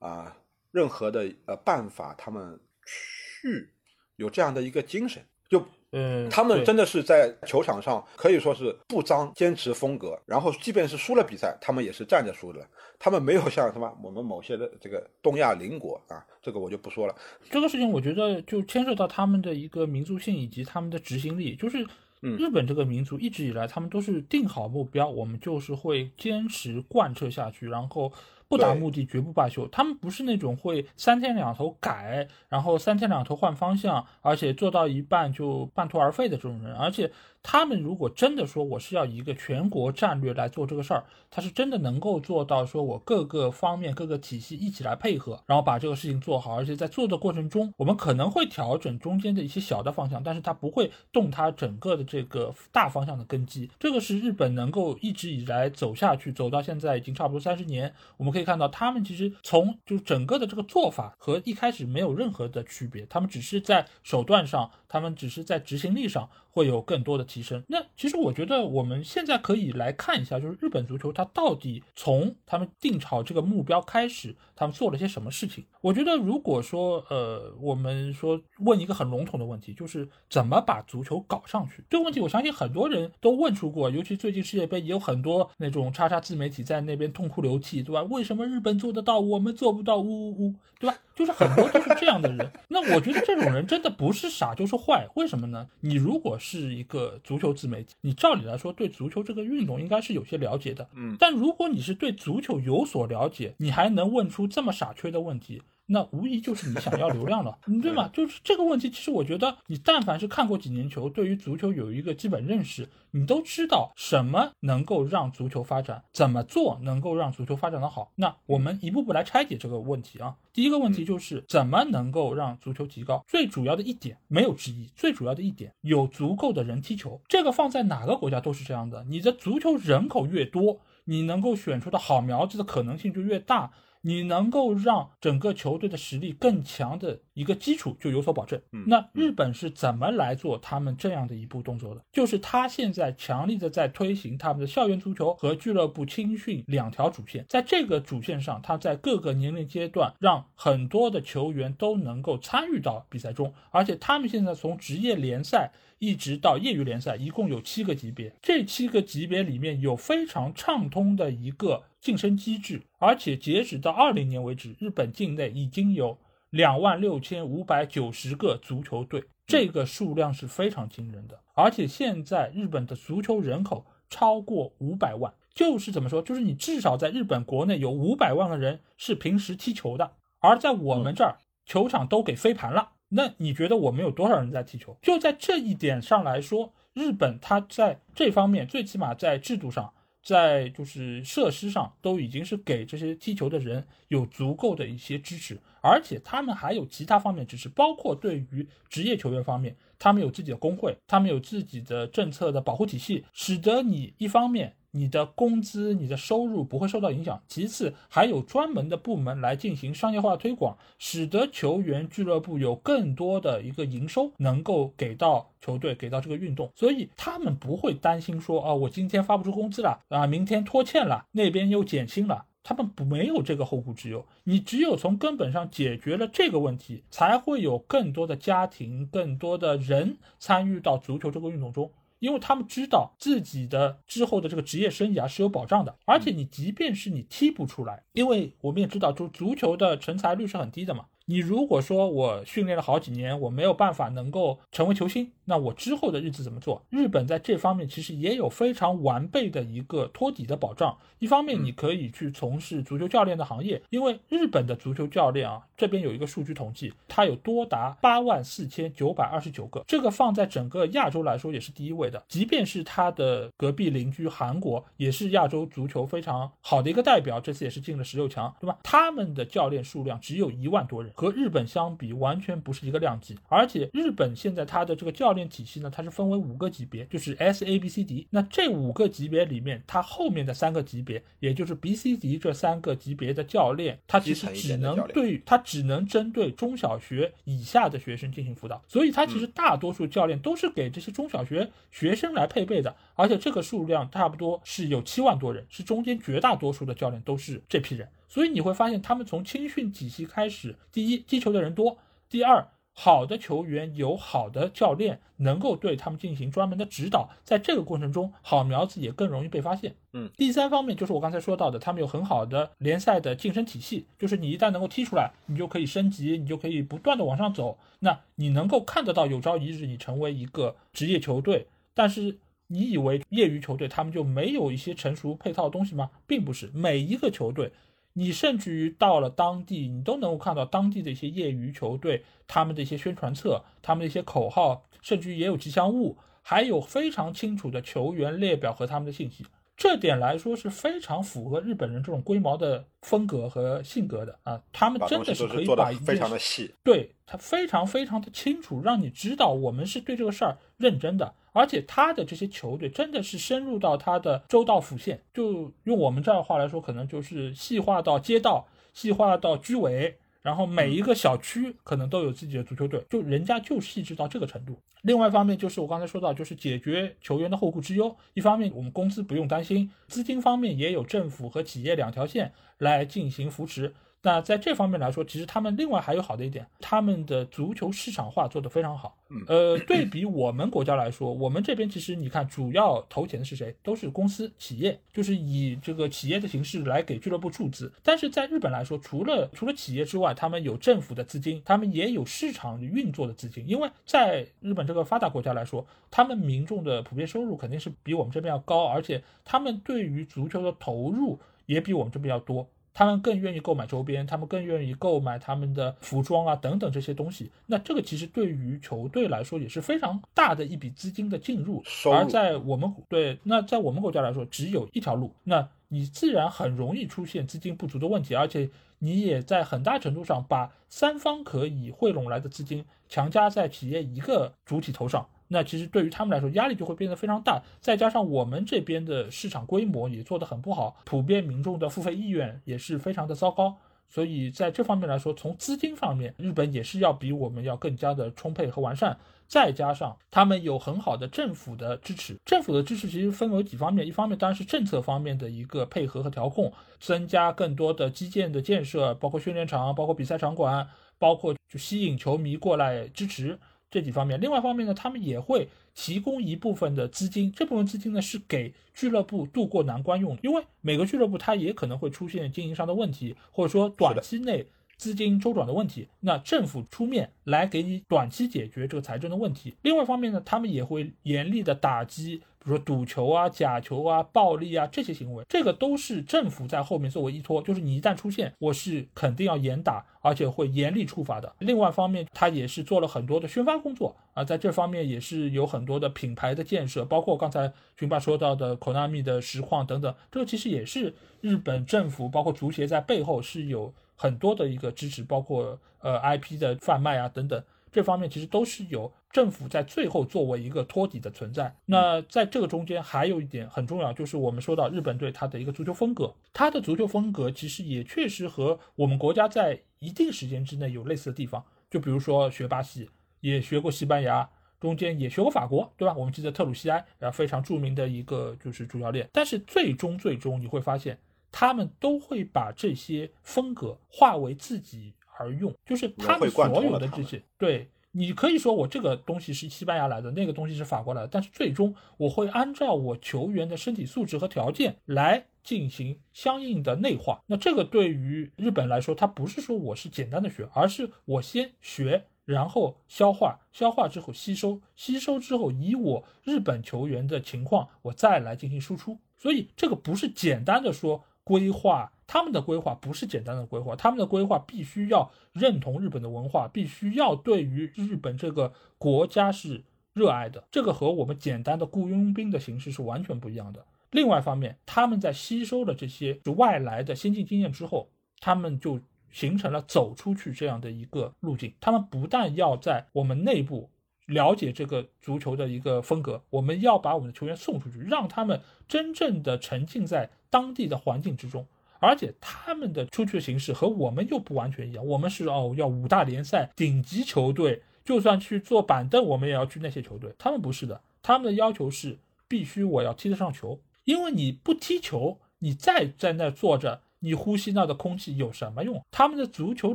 啊任何的呃办法，他们。去有这样的一个精神，就嗯，他们真的是在球场上可以说是不脏，坚持风格。然后，即便是输了比赛，他们也是站着输的。他们没有像什么我们某些的这个东亚邻国啊，这个我就不说了。这个事情我觉得就牵涉到他们的一个民族性以及他们的执行力。就是日本这个民族一直以来，他们都是定好目标，我们就是会坚持贯彻下去，然后。不达目的绝不罢休，他们不是那种会三天两头改，然后三天两头换方向，而且做到一半就半途而废的这种人，而且。他们如果真的说我是要一个全国战略来做这个事儿，他是真的能够做到，说我各个方面各个体系一起来配合，然后把这个事情做好。而且在做的过程中，我们可能会调整中间的一些小的方向，但是他不会动他整个的这个大方向的根基。这个是日本能够一直以来走下去，走到现在已经差不多三十年。我们可以看到，他们其实从就是整个的这个做法和一开始没有任何的区别，他们只是在手段上，他们只是在执行力上。会有更多的提升。那其实我觉得我们现在可以来看一下，就是日本足球它到底从他们定朝这个目标开始，他们做了些什么事情。我觉得如果说呃，我们说问一个很笼统的问题，就是怎么把足球搞上去？这个问题我相信很多人都问出过，尤其最近世界杯也有很多那种叉叉自媒体在那边痛哭流涕，对吧？为什么日本做得到，我们做不到？呜呜呜，对吧？就是很多都是这样的人。那我觉得这种人真的不是傻就是坏，为什么呢？你如果是一个足球自媒体，你照理来说对足球这个运动应该是有些了解的，嗯。但如果你是对足球有所了解，你还能问出这么傻缺的问题？那无疑就是你想要流量了，*laughs* 对吗？就是这个问题，其实我觉得你但凡是看过几年球，对于足球有一个基本认识，你都知道什么能够让足球发展，怎么做能够让足球发展的好。那我们一步步来拆解这个问题啊。第一个问题就是怎么能够让足球提高？最主要的一点没有之一，最主要的一点有足够的人踢球。这个放在哪个国家都是这样的。你的足球人口越多，你能够选出的好苗子的可能性就越大。你能够让整个球队的实力更强的一个基础就有所保证。那日本是怎么来做他们这样的一步动作的？就是他现在强力的在推行他们的校园足球和俱乐部青训两条主线，在这个主线上，他在各个年龄阶段让很多的球员都能够参与到比赛中，而且他们现在从职业联赛。一直到业余联赛，一共有七个级别。这七个级别里面有非常畅通的一个晋升机制，而且截止到二零年为止，日本境内已经有两万六千五百九十个足球队，这个数量是非常惊人的。而且现在日本的足球人口超过五百万，就是怎么说，就是你至少在日本国内有五百万个人是平时踢球的，而在我们这儿，球场都给飞盘了。那你觉得我们有多少人在踢球？就在这一点上来说，日本它在这方面最起码在制度上，在就是设施上都已经是给这些踢球的人有足够的一些支持。而且他们还有其他方面支持，包括对于职业球员方面，他们有自己的工会，他们有自己的政策的保护体系，使得你一方面。你的工资、你的收入不会受到影响。其次，还有专门的部门来进行商业化推广，使得球员俱乐部有更多的一个营收能够给到球队，给到这个运动。所以他们不会担心说，啊，我今天发不出工资了啊，明天拖欠了，那边又减薪了。他们不没有这个后顾之忧。你只有从根本上解决了这个问题，才会有更多的家庭、更多的人参与到足球这个运动中。因为他们知道自己的之后的这个职业生涯是有保障的，而且你即便是你踢不出来，因为我们也知道，就足球的成才率是很低的嘛。你如果说我训练了好几年，我没有办法能够成为球星，那我之后的日子怎么做？日本在这方面其实也有非常完备的一个托底的保障。一方面，你可以去从事足球教练的行业，因为日本的足球教练啊，这边有一个数据统计，它有多达八万四千九百二十九个，这个放在整个亚洲来说也是第一位的。即便是它的隔壁邻居韩国，也是亚洲足球非常好的一个代表，这次也是进了十六强，对吧？他们的教练数量只有一万多人。和日本相比，完全不是一个量级。而且日本现在它的这个教练体系呢，它是分为五个级别，就是 S、A、B、C、D。那这五个级别里面，它后面的三个级别，也就是 B、C、D 这三个级别的教练，他其实只能对他只能针对中小学以下的学生进行辅导。所以，他其实大多数教练都是给这些中小学学生来配备的。而且这个数量差不多是有七万多人，是中间绝大多数的教练都是这批人。所以你会发现，他们从青训体系开始，第一，踢球的人多；第二，好的球员有好的教练，能够对他们进行专门的指导。在这个过程中，好苗子也更容易被发现。嗯，第三方面就是我刚才说到的，他们有很好的联赛的晋升体系，就是你一旦能够踢出来，你就可以升级，你就可以不断的往上走。那你能够看得到有朝一日你成为一个职业球队，但是你以为业余球队他们就没有一些成熟配套的东西吗？并不是，每一个球队。你甚至于到了当地，你都能够看到当地的一些业余球队，他们的一些宣传册，他们的一些口号，甚至于也有吉祥物，还有非常清楚的球员列表和他们的信息。这点来说是非常符合日本人这种龟毛的风格和性格的啊！他们真的是可以把非常的细，对他非常非常的清楚，让你知道我们是对这个事儿认真的。而且他的这些球队真的是深入到他的州道府县，就用我们这儿话来说，可能就是细化到街道，细化到居委，然后每一个小区可能都有自己的足球队，就人家就细致到这个程度。另外一方面就是我刚才说到，就是解决球员的后顾之忧。一方面我们工资不用担心，资金方面也有政府和企业两条线来进行扶持。那在这方面来说，其实他们另外还有好的一点，他们的足球市场化做得非常好。呃，对比我们国家来说，我们这边其实你看，主要投钱的是谁？都是公司企业，就是以这个企业的形式来给俱乐部注资。但是在日本来说，除了除了企业之外，他们有政府的资金，他们也有市场运作的资金。因为在日本这个发达国家来说，他们民众的普遍收入肯定是比我们这边要高，而且他们对于足球的投入也比我们这边要多。他们更愿意购买周边，他们更愿意购买他们的服装啊等等这些东西。那这个其实对于球队来说也是非常大的一笔资金的进入。而在我们对那在我们国家来说，只有一条路，那你自然很容易出现资金不足的问题，而且你也在很大程度上把三方可以汇拢来的资金强加在企业一个主体头上。那其实对于他们来说，压力就会变得非常大，再加上我们这边的市场规模也做得很不好，普遍民众的付费意愿也是非常的糟糕，所以在这方面来说，从资金方面，日本也是要比我们要更加的充沛和完善，再加上他们有很好的政府的支持，政府的支持其实分为几方面，一方面当然是政策方面的一个配合和调控，增加更多的基建的建设，包括训练场，包括比赛场馆，包括就吸引球迷过来支持。这几方面，另外一方面呢，他们也会提供一部分的资金，这部分资金呢是给俱乐部渡过难关用的，因为每个俱乐部它也可能会出现经营上的问题，或者说短期内资金周转的问题，那政府出面来给你短期解决这个财政的问题。另外一方面呢，他们也会严厉的打击。比如说赌球啊、假球啊、暴力啊这些行为，这个都是政府在后面作为依托，就是你一旦出现，我是肯定要严打，而且会严厉处罚的。另外一方面，他也是做了很多的宣发工作啊，在这方面也是有很多的品牌的建设，包括刚才军爸说到的 Konami 的实况等等，这个其实也是日本政府包括足协在背后是有很多的一个支持，包括呃 IP 的贩卖啊等等，这方面其实都是有政府在最后作为一个托底的存在。那在这个中间还有一点很重要，就是我们说到日本队它的一个足球风格，它的足球风格其实也确实和我们国家在一定时间之内有类似的地方，就比如说学巴西，也学过西班牙。中间也学过法国，对吧？我们记得特鲁西埃，然后非常著名的一个就是主教练。但是最终最终你会发现，他们都会把这些风格化为自己而用，就是他们所有的这些。对你可以说我这个东西是西班牙来的，那个东西是法国来的，但是最终我会按照我球员的身体素质和条件来进行相应的内化。那这个对于日本来说，它不是说我是简单的学，而是我先学。然后消化，消化之后吸收，吸收之后以我日本球员的情况，我再来进行输出。所以这个不是简单的说规划，他们的规划不是简单的规划，他们的规划必须要认同日本的文化，必须要对于日本这个国家是热爱的。这个和我们简单的雇佣兵的形式是完全不一样的。另外一方面，他们在吸收了这些外来的先进经验之后，他们就。形成了走出去这样的一个路径。他们不但要在我们内部了解这个足球的一个风格，我们要把我们的球员送出去，让他们真正的沉浸在当地的环境之中。而且他们的出去的形式和我们又不完全一样。我们是哦，要五大联赛顶级球队，就算去坐板凳，我们也要去那些球队。他们不是的，他们的要求是必须我要踢得上球，因为你不踢球，你再在那坐着。你呼吸那的空气有什么用？他们的足球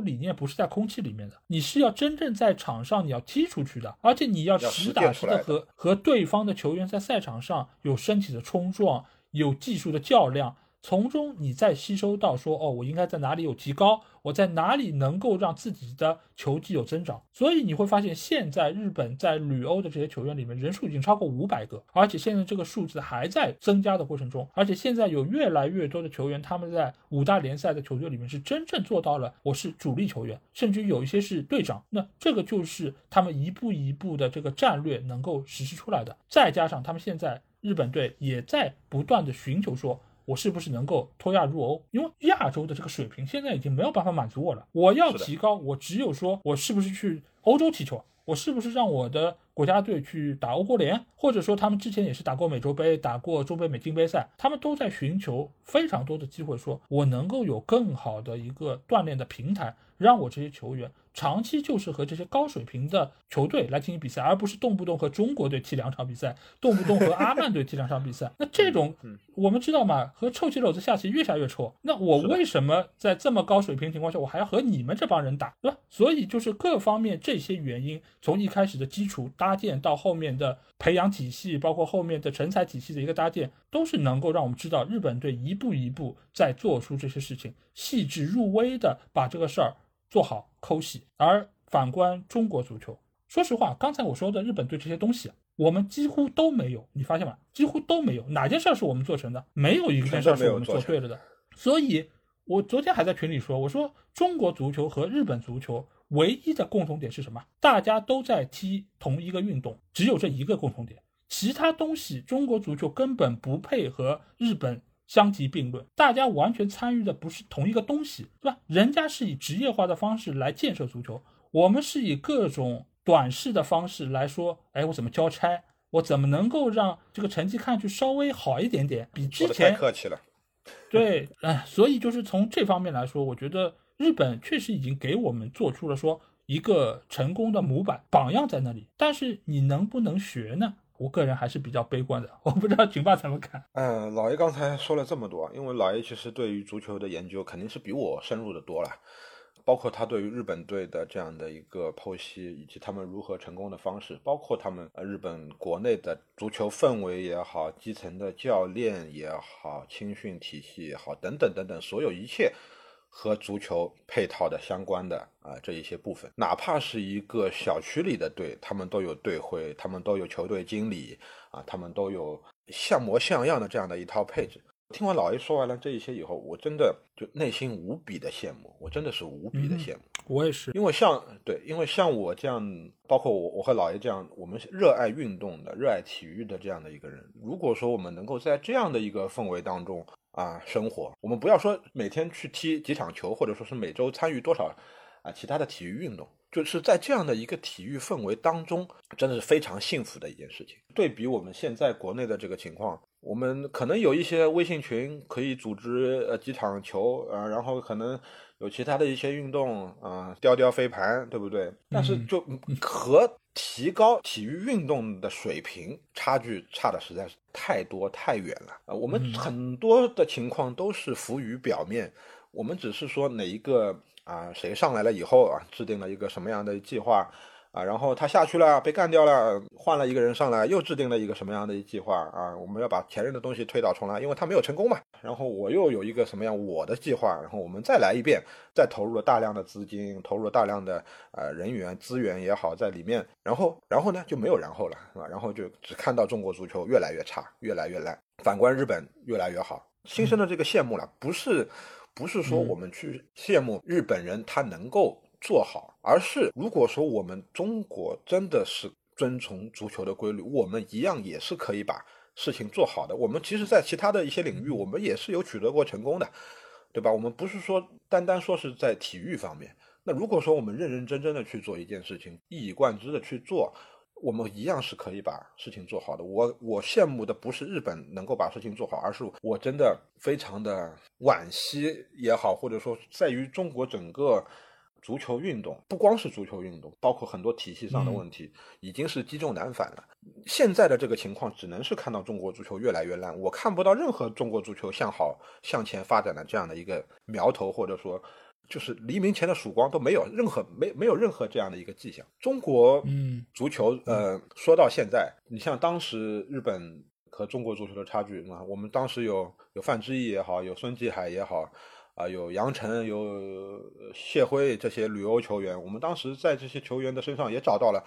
理念不是在空气里面的，你是要真正在场上你要踢出去的，而且你要实打实的和和对方的球员在赛场上有身体的冲撞，有技术的较量。从中你再吸收到说哦，我应该在哪里有提高，我在哪里能够让自己的球技有增长。所以你会发现，现在日本在旅欧的这些球员里面，人数已经超过五百个，而且现在这个数字还在增加的过程中。而且现在有越来越多的球员，他们在五大联赛的球队里面是真正做到了我是主力球员，甚至有一些是队长。那这个就是他们一步一步的这个战略能够实施出来的。再加上他们现在日本队也在不断的寻求说。我是不是能够脱亚入欧？因为亚洲的这个水平现在已经没有办法满足我了。我要提高，我只有说我是不是去欧洲踢球？我是不是让我的国家队去打欧国联？或者说他们之前也是打过美洲杯、打过中北美金杯赛，他们都在寻求非常多的机会，说我能够有更好的一个锻炼的平台，让我这些球员。长期就是和这些高水平的球队来进行比赛，而不是动不动和中国队踢两场比赛，动不动和阿曼队踢两场比赛。那这种，*laughs* 我们知道嘛，和臭棋篓子下棋越下越臭。那我为什么在这么高水平情况下，我还要和你们这帮人打，对吧？所以就是各方面这些原因，从一开始的基础搭搭建到后面的培养体系，包括后面的成才体系的一个搭建，都是能够让我们知道日本队一步一步在做出这些事情，细致入微的把这个事儿。做好抠细，而反观中国足球，说实话，刚才我说的日本队这些东西，我们几乎都没有，你发现吗？几乎都没有，哪件事儿是我们做成的？没有一件事儿是我们做对了的。所以，我昨天还在群里说，我说中国足球和日本足球唯一的共同点是什么？大家都在踢同一个运动，只有这一个共同点，其他东西中国足球根本不配和日本。相提并论，大家完全参与的不是同一个东西，对吧？人家是以职业化的方式来建设足球，我们是以各种短视的方式来说，哎，我怎么交差？我怎么能够让这个成绩看上去稍微好一点点？比之前客气了。对，哎，所以就是从这方面来说，我觉得日本确实已经给我们做出了说一个成功的模板榜样在那里，但是你能不能学呢？我个人还是比较悲观的，*laughs* 我不知道群霸怎么看。嗯，老爷刚才说了这么多，因为老爷其实对于足球的研究肯定是比我深入的多了，包括他对于日本队的这样的一个剖析，以及他们如何成功的方式，包括他们呃日本国内的足球氛围也好，基层的教练也好，青训体系也好，等等等等，所有一切。和足球配套的相关的啊这一些部分，哪怕是一个小区里的队，他们都有队徽，他们都有球队经理啊，他们都有像模像样的这样的一套配置。听完老 A 说完了这一些以后，我真的就内心无比的羡慕，我真的是无比的羡慕。我也是，因为像对，因为像我这样，包括我我和老爷这样，我们热爱运动的、热爱体育的这样的一个人，如果说我们能够在这样的一个氛围当中。啊生活。我们不要说每天去踢几场球，或者说是每周参与多少啊其他的体育运动，就是在这样的一个体育氛围当中，真的是非常幸福的一件事情。对比我们现在国内的这个情况，我们可能有一些微信群可以组织呃几场球啊，然后可能。有其他的一些运动啊，雕雕飞盘，对不对？但是就和提高体育运动的水平差距差的实在是太多太远了啊！我们很多的情况都是浮于表面，我们只是说哪一个啊谁上来了以后啊，制定了一个什么样的计划。啊，然后他下去了，被干掉了，换了一个人上来，又制定了一个什么样的计划啊？我们要把前任的东西推倒重来，因为他没有成功嘛。然后我又有一个什么样我的计划，然后我们再来一遍，再投入了大量的资金，投入了大量的呃人员资源也好在里面，然后然后呢就没有然后了，是吧？然后就只看到中国足球越来越差，越来越烂，反观日本越来越好，新生的这个羡慕了，不是不是说我们去羡慕日本人他能够。做好，而是如果说我们中国真的是遵从足球的规律，我们一样也是可以把事情做好的。我们其实，在其他的一些领域，我们也是有取得过成功的，对吧？我们不是说单单说是在体育方面。那如果说我们认认真真的去做一件事情，一以贯之的去做，我们一样是可以把事情做好的。我我羡慕的不是日本能够把事情做好，而是我真的非常的惋惜也好，或者说在于中国整个。足球运动不光是足球运动，包括很多体系上的问题，已经是积重难返了。现在的这个情况，只能是看到中国足球越来越烂，我看不到任何中国足球向好向前发展的这样的一个苗头，或者说，就是黎明前的曙光都没有任何没没有任何这样的一个迹象。中国嗯足球呃说到现在，你像当时日本和中国足球的差距啊，我们当时有有范志毅也好，有孙继海也好。啊，有杨晨，有谢辉这些旅游球员，我们当时在这些球员的身上也找到了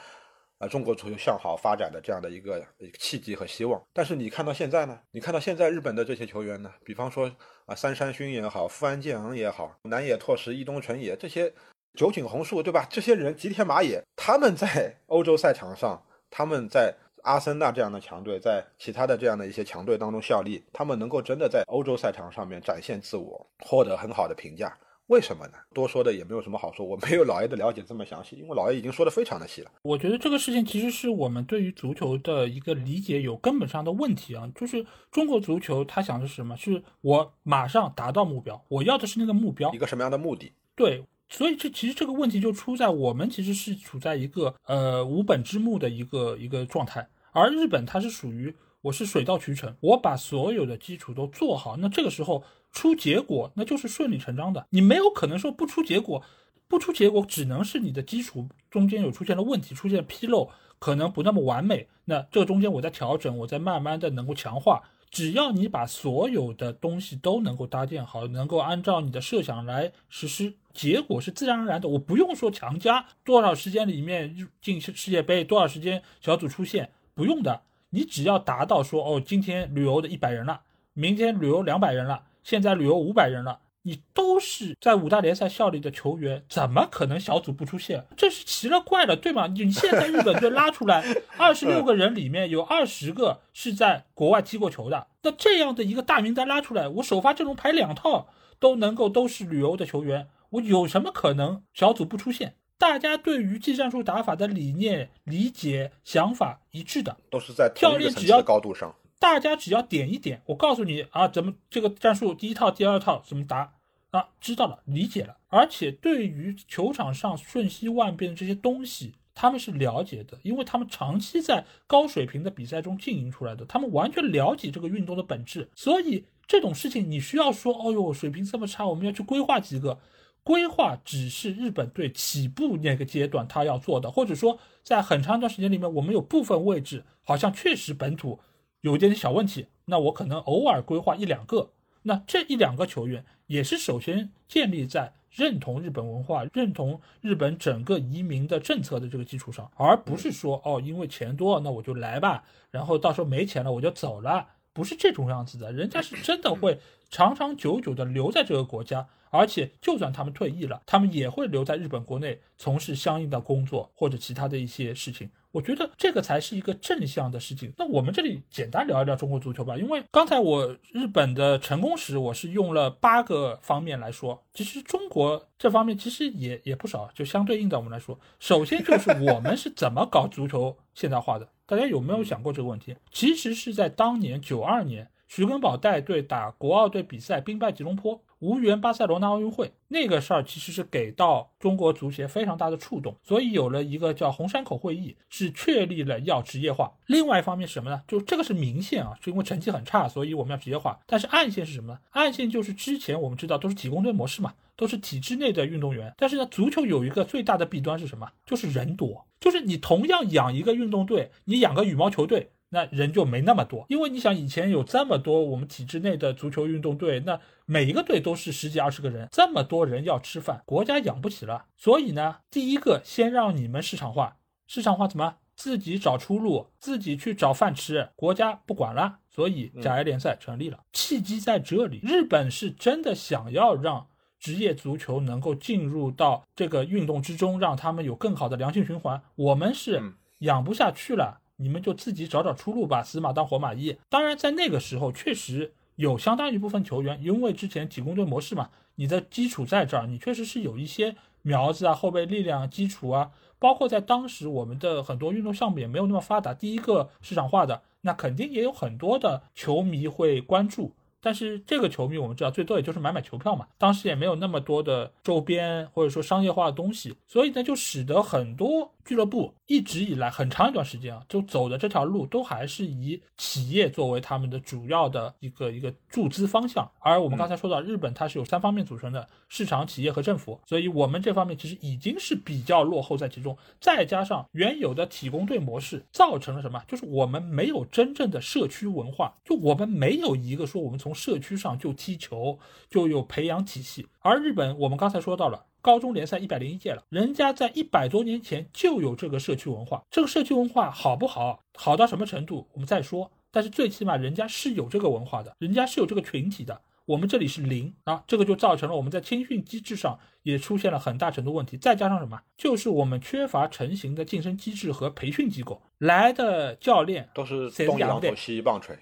啊，中国足球向好发展的这样的一个一个契机和希望。但是你看到现在呢？你看到现在日本的这些球员呢？比方说啊，三山勋也好，富安健昂也好，南野拓实、伊东纯也这些酒井宏树，对吧？这些人吉田麻也，他们在欧洲赛场上，他们在。阿森纳这样的强队在其他的这样的一些强队当中效力，他们能够真的在欧洲赛场上面展现自我，获得很好的评价，为什么呢？多说的也没有什么好说，我没有老爷的了解这么详细，因为老爷已经说的非常的细了。我觉得这个事情其实是我们对于足球的一个理解有根本上的问题啊，就是中国足球他想的是什么？是我马上达到目标，我要的是那个目标，一个什么样的目的？对。所以这其实这个问题就出在我们其实是处在一个呃无本之木的一个一个状态，而日本它是属于我是水到渠成，我把所有的基础都做好，那这个时候出结果那就是顺理成章的，你没有可能说不出结果，不出结果只能是你的基础中间有出现了问题，出现纰漏，可能不那么完美，那这个中间我在调整，我在慢慢的能够强化。只要你把所有的东西都能够搭建好，能够按照你的设想来实施，结果是自然而然的。我不用说强加多少时间里面进世世界杯，多少时间小组出线，不用的。你只要达到说，哦，今天旅游的一百人了，明天旅游两百人了，现在旅游五百人了。你都是在五大联赛效力的球员，怎么可能小组不出线？这是奇了怪了，对吗？你现在日本队拉出来 *laughs* 二十六个人里面有二十个是在国外踢过球的，那这样的一个大名单拉出来，我首发阵容排两套都能够都是旅游的球员，我有什么可能小组不出线？大家对于技战术打法的理念、理解、想法一致的，都是在教练只要高度上。大家只要点一点，我告诉你啊，怎么这个战术第一套、第二套怎么打啊？知道了，理解了。而且对于球场上瞬息万变的这些东西，他们是了解的，因为他们长期在高水平的比赛中经营出来的，他们完全了解这个运动的本质。所以这种事情你需要说，哦哟，水平这么差，我们要去规划几个？规划只是日本队起步那个阶段他要做的，或者说在很长一段时间里面，我们有部分位置好像确实本土。有一点点小问题，那我可能偶尔规划一两个，那这一两个球员也是首先建立在认同日本文化、认同日本整个移民的政策的这个基础上，而不是说哦，因为钱多，那我就来吧，然后到时候没钱了我就走了，不是这种样子的，人家是真的会长长久久的留在这个国家，而且就算他们退役了，他们也会留在日本国内从事相应的工作或者其他的一些事情。我觉得这个才是一个正向的事情。那我们这里简单聊一聊中国足球吧，因为刚才我日本的成功史，我是用了八个方面来说，其实中国这方面其实也也不少。就相对应的，我们来说，首先就是我们是怎么搞足球现代化的？大家有没有想过这个问题？其实是在当年九二年，徐根宝带队打国奥队比赛，兵败吉隆坡。无缘巴塞罗那奥运会那个事儿，其实是给到中国足协非常大的触动，所以有了一个叫红山口会议，是确立了要职业化。另外一方面是什么呢？就这个是明线啊，是因为成绩很差，所以我们要职业化。但是暗线是什么呢？暗线就是之前我们知道都是体工队模式嘛，都是体制内的运动员。但是呢，足球有一个最大的弊端是什么？就是人多，就是你同样养一个运动队，你养个羽毛球队。那人就没那么多，因为你想以前有这么多我们体制内的足球运动队，那每一个队都是十几二十个人，这么多人要吃饭，国家养不起了。所以呢，第一个先让你们市场化，市场化怎么自己找出路，自己去找饭吃，国家不管了。所以甲 A 联赛成立了，契机在这里。日本是真的想要让职业足球能够进入到这个运动之中，让他们有更好的良性循环。我们是养不下去了。你们就自己找找出路吧，死马当活马医。当然，在那个时候确实有相当一部分球员，因为之前体工队模式嘛，你的基础在这儿，你确实是有一些苗子啊，后备力量基础啊，包括在当时我们的很多运动项目也没有那么发达，第一个市场化的，那肯定也有很多的球迷会关注。但是这个球迷我们知道最多也就是买买球票嘛，当时也没有那么多的周边或者说商业化的东西，所以呢就使得很多俱乐部一直以来很长一段时间啊，就走的这条路都还是以企业作为他们的主要的一个一个注资方向。而我们刚才说到日本，它是有三方面组成的市场、企业和政府，所以我们这方面其实已经是比较落后在其中。再加上原有的体工队模式，造成了什么？就是我们没有真正的社区文化，就我们没有一个说我们从社区上就踢球，就有培养体系。而日本，我们刚才说到了高中联赛一百零一届了，人家在一百多年前就有这个社区文化。这个社区文化好不好，好到什么程度，我们再说。但是最起码人家是有这个文化的，人家是有这个群体的。我们这里是零啊，这个就造成了我们在青训机制上也出现了很大程度问题。再加上什么，就是我们缺乏成型的晋升机制和培训机构，来的教练都是东一榔头西一棒槌。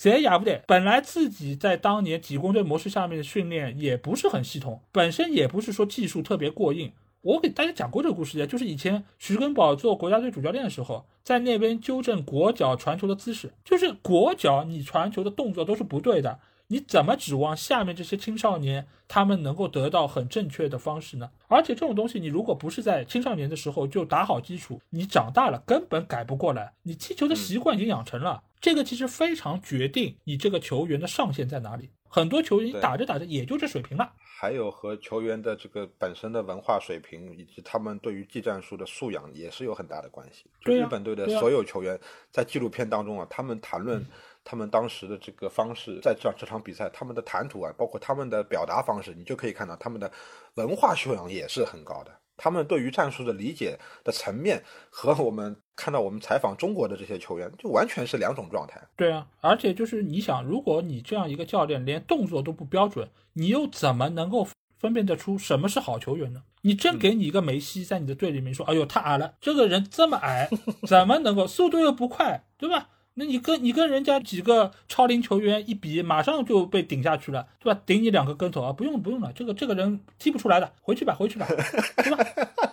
对，谁也不对。本来自己在当年体工队模式下面的训练也不是很系统，本身也不是说技术特别过硬。我给大家讲过这个故事的，就是以前徐根宝做国家队主教练的时候，在那边纠正国脚传球的姿势，就是国脚你传球的动作都是不对的。你怎么指望下面这些青少年他们能够得到很正确的方式呢？而且这种东西，你如果不是在青少年的时候就打好基础，你长大了根本改不过来。你踢球的习惯已经养成了，这个其实非常决定你这个球员的上限在哪里。很多球员打着打着也就这水平了。还有和球员的这个本身的文化水平以及他们对于技战术的素养也是有很大的关系。就日本队的所有球员在纪录片当中啊，他们谈论。他们当时的这个方式，在这这场比赛，他们的谈吐啊，包括他们的表达方式，你就可以看到他们的文化修养也是很高的。他们对于战术的理解的层面，和我们看到我们采访中国的这些球员，就完全是两种状态。对啊，而且就是你想，如果你这样一个教练连动作都不标准，你又怎么能够分辨得出什么是好球员呢？你真给你一个梅西在你的队里面说，哎呦，太矮了，这个人这么矮，怎么能够速度又不快，对吧？那你跟你跟人家几个超龄球员一比，马上就被顶下去了，对吧？顶你两个跟头啊！不用不用了，这个这个人踢不出来的，回去吧回去吧，对吧？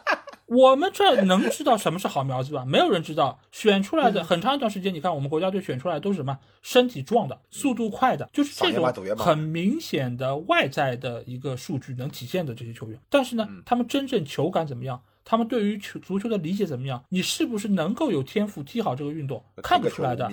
*laughs* 我们这能知道什么是好苗子吧？没有人知道。选出来的很长一段时间，你看我们国家队选出来都是什么？身体壮的，速度快的，就是这种很明显的外在的一个数据能体现的这些球员。但是呢，他们真正球感怎么样？他们对于球足球的理解怎么样？你是不是能够有天赋踢好这个运动？看不出来的。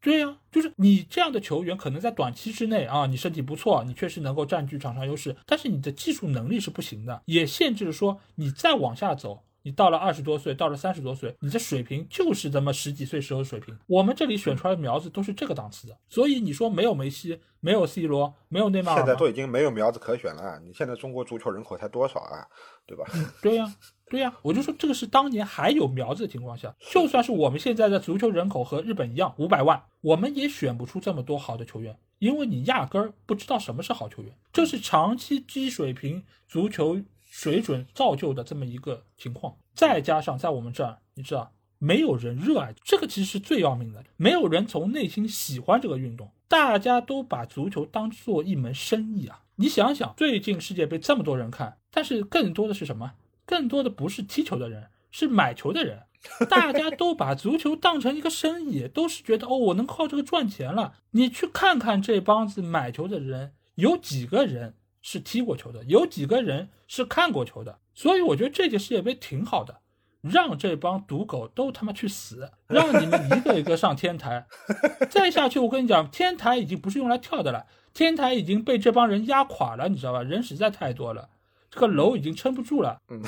对呀，就是你这样的球员，可能在短期之内啊，你身体不错，你确实能够占据场上优势，但是你的技术能力是不行的，也限制了说你再往下走。你到了二十多岁，到了三十多岁，你的水平就是咱们十几岁时候的水平。我们这里选出来的苗子都是这个档次的，所以你说没有梅西，没有 C 罗，没有内马尔，现在都已经没有苗子可选了。你现在中国足球人口才多少啊？对吧？对呀，对呀，我就说这个是当年还有苗子的情况下，就算是我们现在的足球人口和日本一样五百万，我们也选不出这么多好的球员，因为你压根儿不知道什么是好球员。这是长期低水平足球。水准造就的这么一个情况，再加上在我们这儿，你知道没有人热爱，这个其实是最要命的。没有人从内心喜欢这个运动，大家都把足球当做一门生意啊！你想想，最近世界杯这么多人看，但是更多的是什么？更多的不是踢球的人，是买球的人。大家都把足球当成一个生意，都是觉得哦，我能靠这个赚钱了。你去看看这帮子买球的人，有几个人是踢过球的？有几个人是看过球的？所以我觉得这届世界杯挺好的，让这帮赌狗都他妈去死，让你们一个一个上天台。*laughs* 再下去，我跟你讲，天台已经不是用来跳的了，天台已经被这帮人压垮了，你知道吧？人实在太多了。这个楼已经撑不住了，嗯，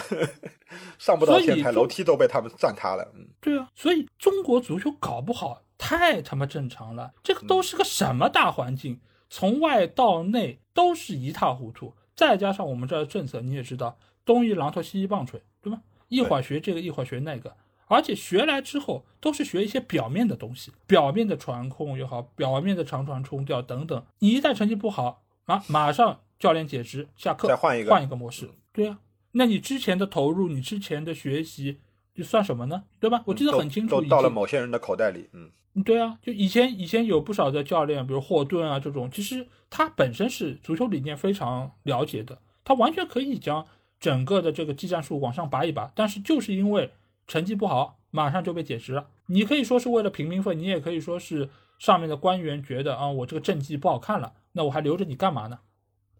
上不到天台，楼梯都被他们占塌了，嗯，对啊，所以中国足球搞不好太他妈正常了，这个都是个什么大环境，从外到内都是一塌糊涂，再加上我们这儿的政策，你也知道，东一榔头西一棒槌，对吧？一会儿学这个，一会儿学那个，而且学来之后都是学一些表面的东西，表面的传控也好，表面的长传冲吊等等，你一旦成绩不好啊，马上。教练解职，下课，再换一个，换一个模式。对啊，那你之前的投入，你之前的学习，就算什么呢？对吧？我记得很清楚，都到了某些人的口袋里。嗯，对啊，就以前以前有不少的教练，比如霍顿啊这种，其实他本身是足球理念非常了解的，他完全可以将整个的这个技战术往上拔一拔，但是就是因为成绩不好，马上就被解职了。你可以说是为了平民愤，你也可以说是上面的官员觉得啊，我这个政绩不好看了，那我还留着你干嘛呢？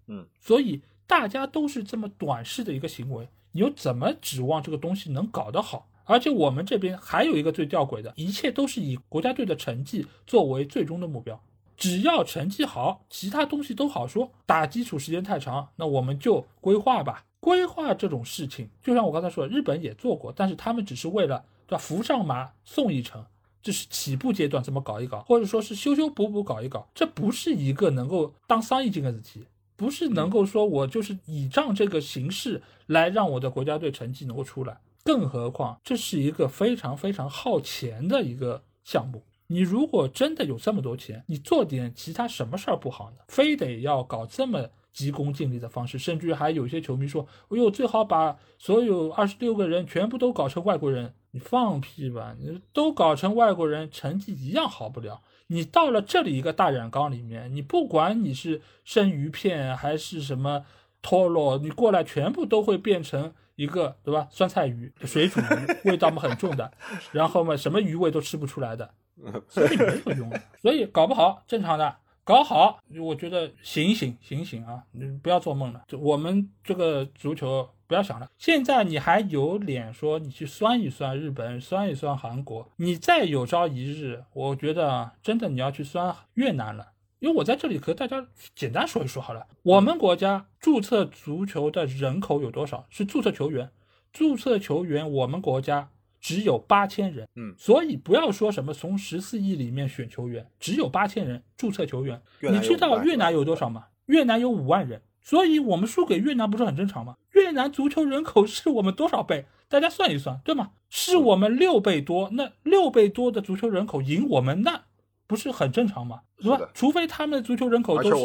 嗯，所以大家都是这么短视的一个行为，你又怎么指望这个东西能搞得好？而且我们这边还有一个最吊诡的，一切都是以国家队的成绩作为最终的目标，只要成绩好，其他东西都好说。打基础时间太长，那我们就规划吧。规划这种事情，就像我刚才说，日本也做过，但是他们只是为了对吧？扶上马送一程，这是起步阶段，怎么搞一搞，或者说是修修补补搞一搞，这不是一个能够当生意经的事情。不是能够说我就是倚仗这个形式来让我的国家队成绩能够出来，更何况这是一个非常非常耗钱的一个项目。你如果真的有这么多钱，你做点其他什么事儿不好呢？非得要搞这么急功近利的方式，甚至还有些球迷说：“哎呦，最好把所有二十六个人全部都搞成外国人。”你放屁吧！你都搞成外国人，成绩一样好不了。你到了这里一个大染缸里面，你不管你是生鱼片还是什么脱落，你过来全部都会变成一个对吧？酸菜鱼、水煮鱼，味道嘛很重的，然后嘛什么鱼味都吃不出来的，*laughs* 所以没有用，所以搞不好正常的，搞好我觉得醒醒醒醒啊，你不要做梦了，就我们这个足球。不要想了，现在你还有脸说你去酸一酸日本，酸一酸韩国？你再有朝一日，我觉得真的你要去酸越南了。因为我在这里和大家简单说一说好了，我们国家注册足球的人口有多少？是注册球员，注册球员我们国家只有八千人。嗯，所以不要说什么从十四亿里面选球员，只有八千人注册球员。你知道越南有多少吗？越南有五万人。所以我们输给越南不是很正常吗？越南足球人口是我们多少倍？大家算一算，对吗？是我们六倍多，那六倍多的足球人口赢我们，那不是很正常吗？是吧？除非他们的足球人口都是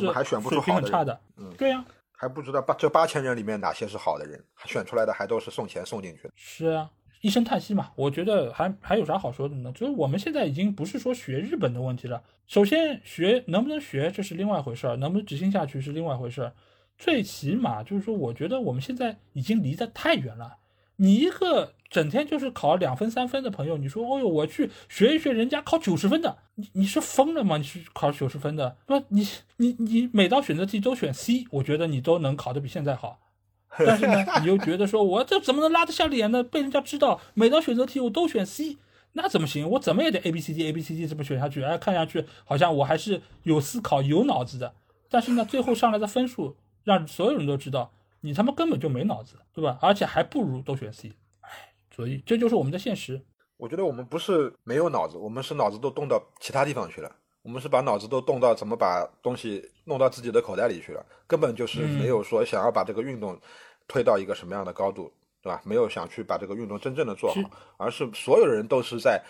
水平很差的，嗯，对呀，还不知道八这八千人里面哪些是好的人，选出来的还都是送钱送进去的。是啊，一声叹息嘛。我觉得还还有啥好说的呢？就是我们现在已经不是说学日本的问题了，首先学能不能学这是另外一回事儿，能不能执行下去是另外一回事儿。最起码就是说，我觉得我们现在已经离得太远了。你一个整天就是考两分三分的朋友，你说，哦呦，我去学一学人家考九十分的，你你是疯了吗？你是考九十分的，不，你你你每道选择题都选 C，我觉得你都能考得比现在好。*laughs* 但是呢，你又觉得说我这怎么能拉得下脸呢？被人家知道每道选择题我都选 C，那怎么行？我怎么也得 A B C D A B C D 这么选下去？哎，看下去好像我还是有思考有脑子的。但是呢，最后上来的分数。让所有人都知道你他妈根本就没脑子，对吧？而且还不如都选 C，哎，所以这就是我们的现实。我觉得我们不是没有脑子，我们是脑子都动到其他地方去了。我们是把脑子都动到怎么把东西弄到自己的口袋里去了，根本就是没有说想要把这个运动推到一个什么样的高度，对吧？没有想去把这个运动真正的做好，而是所有人都是在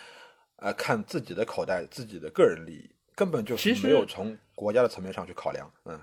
呃看自己的口袋、自己的个人利益，根本就是没有从国家的层面上去考量，嗯。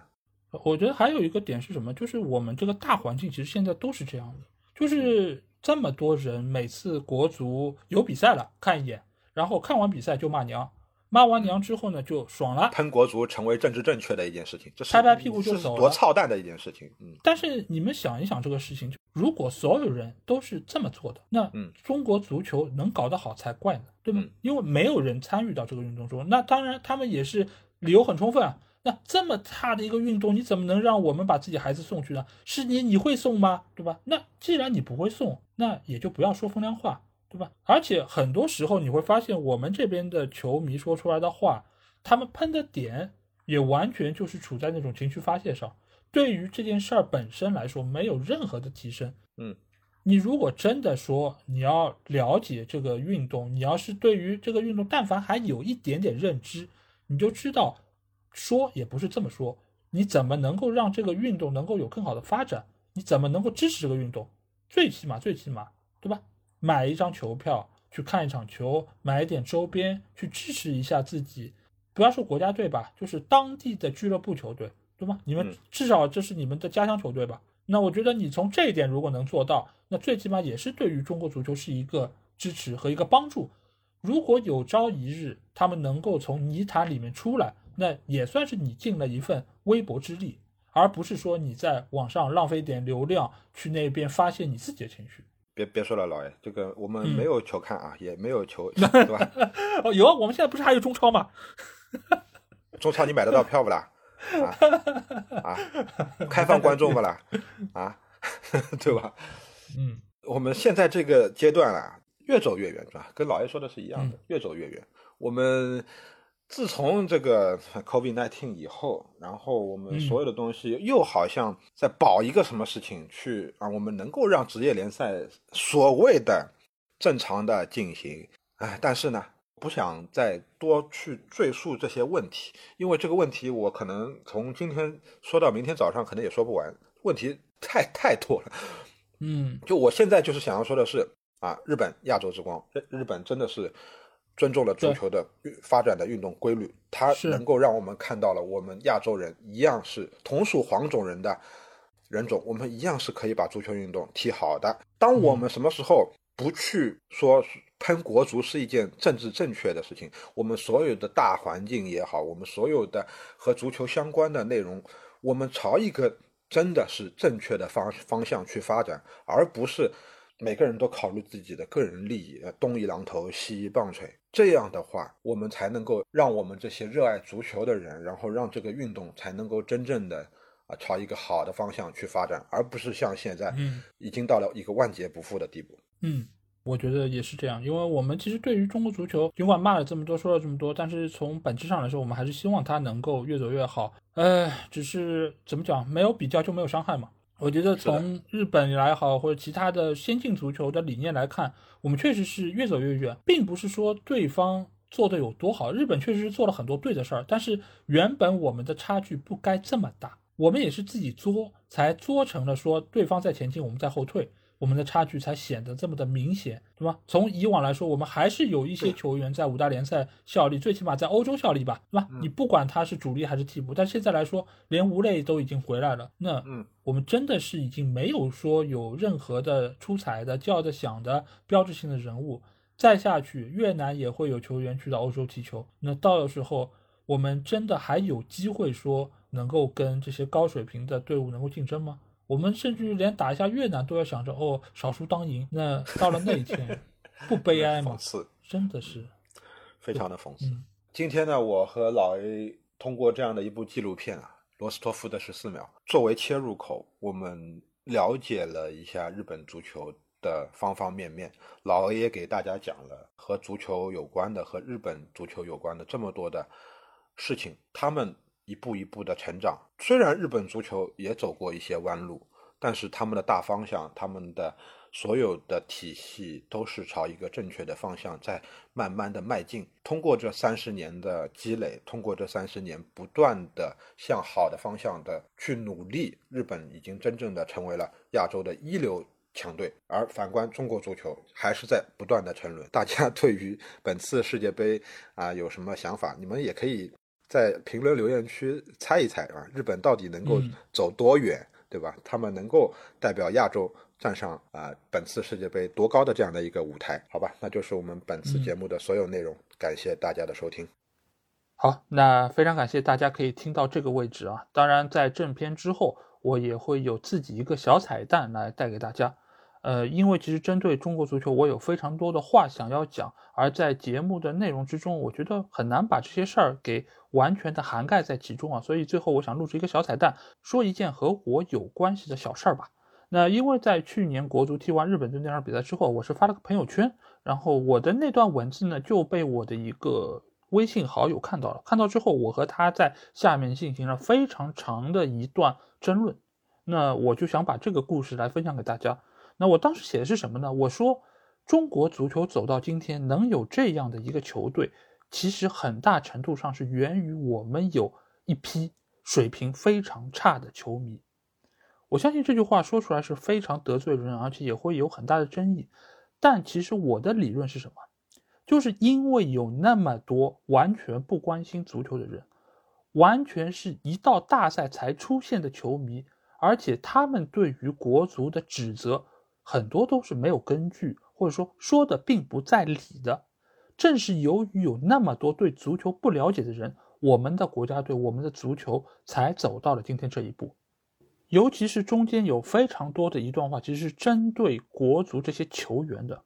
我觉得还有一个点是什么？就是我们这个大环境其实现在都是这样的，就是这么多人每次国足有比赛了看一眼，然后看完比赛就骂娘，骂完娘之后呢就爽了，喷国足成为政治正确的一件事情，这是拍拍屁股就走了多操蛋的一件事情。嗯，但是你们想一想这个事情，如果所有人都是这么做的，那嗯中国足球能搞得好才怪呢，对吗？嗯因为没有人参与到这个运动中，那当然他们也是理由很充分啊。那这么差的一个运动，你怎么能让我们把自己孩子送去呢？是你你会送吗？对吧？那既然你不会送，那也就不要说风凉话，对吧？而且很多时候你会发现，我们这边的球迷说出来的话，他们喷的点也完全就是处在那种情绪发泄上。对于这件事儿本身来说，没有任何的提升。嗯，你如果真的说你要了解这个运动，你要是对于这个运动但凡还有一点点认知，你就知道，说也不是这么说。你怎么能够让这个运动能够有更好的发展？你怎么能够支持这个运动？最起码，最起码，对吧？买一张球票去看一场球，买一点周边去支持一下自己。不要说国家队吧，就是当地的俱乐部球队，对吗？你们嗯至少这是你们的家乡球队吧？那我觉得你从这一点如果能做到，那最起码也是对于中国足球是一个支持和一个帮助。如果有朝一日他们能够从泥潭里面出来，那也算是你尽了一份微薄之力，而不是说你在网上浪费点流量去那边发泄你自己的情绪。别别说了，老爷，这个我们嗯没有求看啊，也没有求，*laughs* 对吧？哦，有啊，我们现在不是还有中超吗？*laughs* 中超你买得到票不啦？啊啊，*laughs* 开放观众不啦？啊，对吧？嗯我们现在这个阶段啊，越走越远，是吧？跟老爷说的是一样的，嗯越走越远。我们自从这个 COVID 1 9以后，然后我们嗯所有的东西又好像在保一个什么事情去啊，我们能够让职业联赛所谓的正常的进行。哎，但是呢，不想再多去赘述这些问题，因为这个问题我可能从今天说到明天早上，可能也说不完，问题太太多了。嗯就我现在就是想要说的是啊，日本亚洲之光，日日本真的是尊重了足球的运发展的运动规律，它是。能够让我们看到了我们亚洲人一样是同属黄种人的人种，我们一样是可以把足球运动踢好的。当我们什么时候不去说喷国足是一件政治正确的事情，我们所有的大环境也好，我们所有的和足球相关的内容，我们朝一个真的是正确的方方向去发展，而不是每个人都考虑自己的个人利益，呃东一榔头西一棒槌。这样的话，我们才能够让我们这些热爱足球的人，然后让这个运动才能够真正的啊朝一个好的方向去发展，而不是像现在嗯已经到了一个万劫不复的地步。嗯，我觉得也是这样，因为我们其实对于中国足球，尽管骂了这么多，说了这么多，但是从本质上来说，我们还是希望它能够越走越好。呃，只是怎么讲，没有比较就没有伤害嘛。我觉得从日本来好，或者其他的先进足球的理念来看，我们确实是越走越远，并不是说对方做的有多好。日本确实是做了很多对的事儿，但是原本我们的差距不该这么大，我们也是自己作，才作成了说对方在前进，我们在后退。我们的差距才显得这么的明显，对吧？从以往来说，我们还是有一些球员在五大联赛效力，最起码在欧洲效力吧，对吧？嗯你不管他是主力还是替补，但现在来说，连吴磊都已经回来了，那嗯，我们真的是已经没有说有任何的出彩的、叫得响的标志性的人物。再下去，越南也会有球员去到欧洲踢球，那到时候我们真的还有机会说能够跟这些高水平的队伍能够竞争吗？我们甚至连打一下越南都要想着哦，少输当赢。那到了那一天，不悲哀吗讽？刺，真的是，非常的讽刺。嗯今天呢，我和老 A 通过这样的一部纪录片啊，《罗斯托夫的十四秒》作为切入口，我们了解了一下日本足球的方方面面。老 A 也给大家讲了和足球有关的、和日本足球有关的这么多的事情，他们一步一步的成长。虽然日本足球也走过一些弯路，但是他们的大方向，他们的所有的体系都是朝一个正确的方向在慢慢的迈进。通过这三十年的积累，通过这三十年不断的向好的方向的去努力，日本已经真正的成为了亚洲的一流。强队，而反观中国足球还是在不断的沉沦。大家 *laughs* 对于本次世界杯啊有什么想法？你们也可以在评论留言区猜一猜啊，日本到底能够嗯走多远，对吧？他们能够代表亚洲站上啊本次世界杯多高的这样的一个舞台？好吧，那就是我们本次节目的所有内容。感谢大家的收听。好，那非常感谢大家可以听到这个位置啊。当然，在正片之后，我也会有自己一个小彩蛋来带给大家。呃，因为其实针对中国足球，我有非常多的话想要讲，而在节目的内容之中，我觉得很难把这些事儿给完全的涵盖在其中啊。所以最后我想录制一个小彩蛋，说一件和我有关系的小事儿吧。那因为在去年国足踢完日本队那场比赛之后，我是发了个朋友圈，然后我的那段文字呢就被我的一个微信好友看到了。看到之后，我和他在下面进行了非常长的一段争论。那我就想把这个故事来分享给大家。那我当时写的是什么呢？我说，中国足球走到今天能有这样的一个球队，其实很大程度上是源于我们有一批水平非常差的球迷。我相信这句话说出来是非常得罪人，而且也会有很大的争议。但其实我的理论是什么？就是因为有那么多完全不关心足球的人，完全是一到大赛才出现的球迷，而且他们对于国足的指责。很多都是没有根据，或者说说的并不在理的。正是由于有那么多对足球不了解的人，我们的国家队、我们的足球才走到了今天这一步。尤其是中间有非常多的一段话，其实是针对国足这些球员的。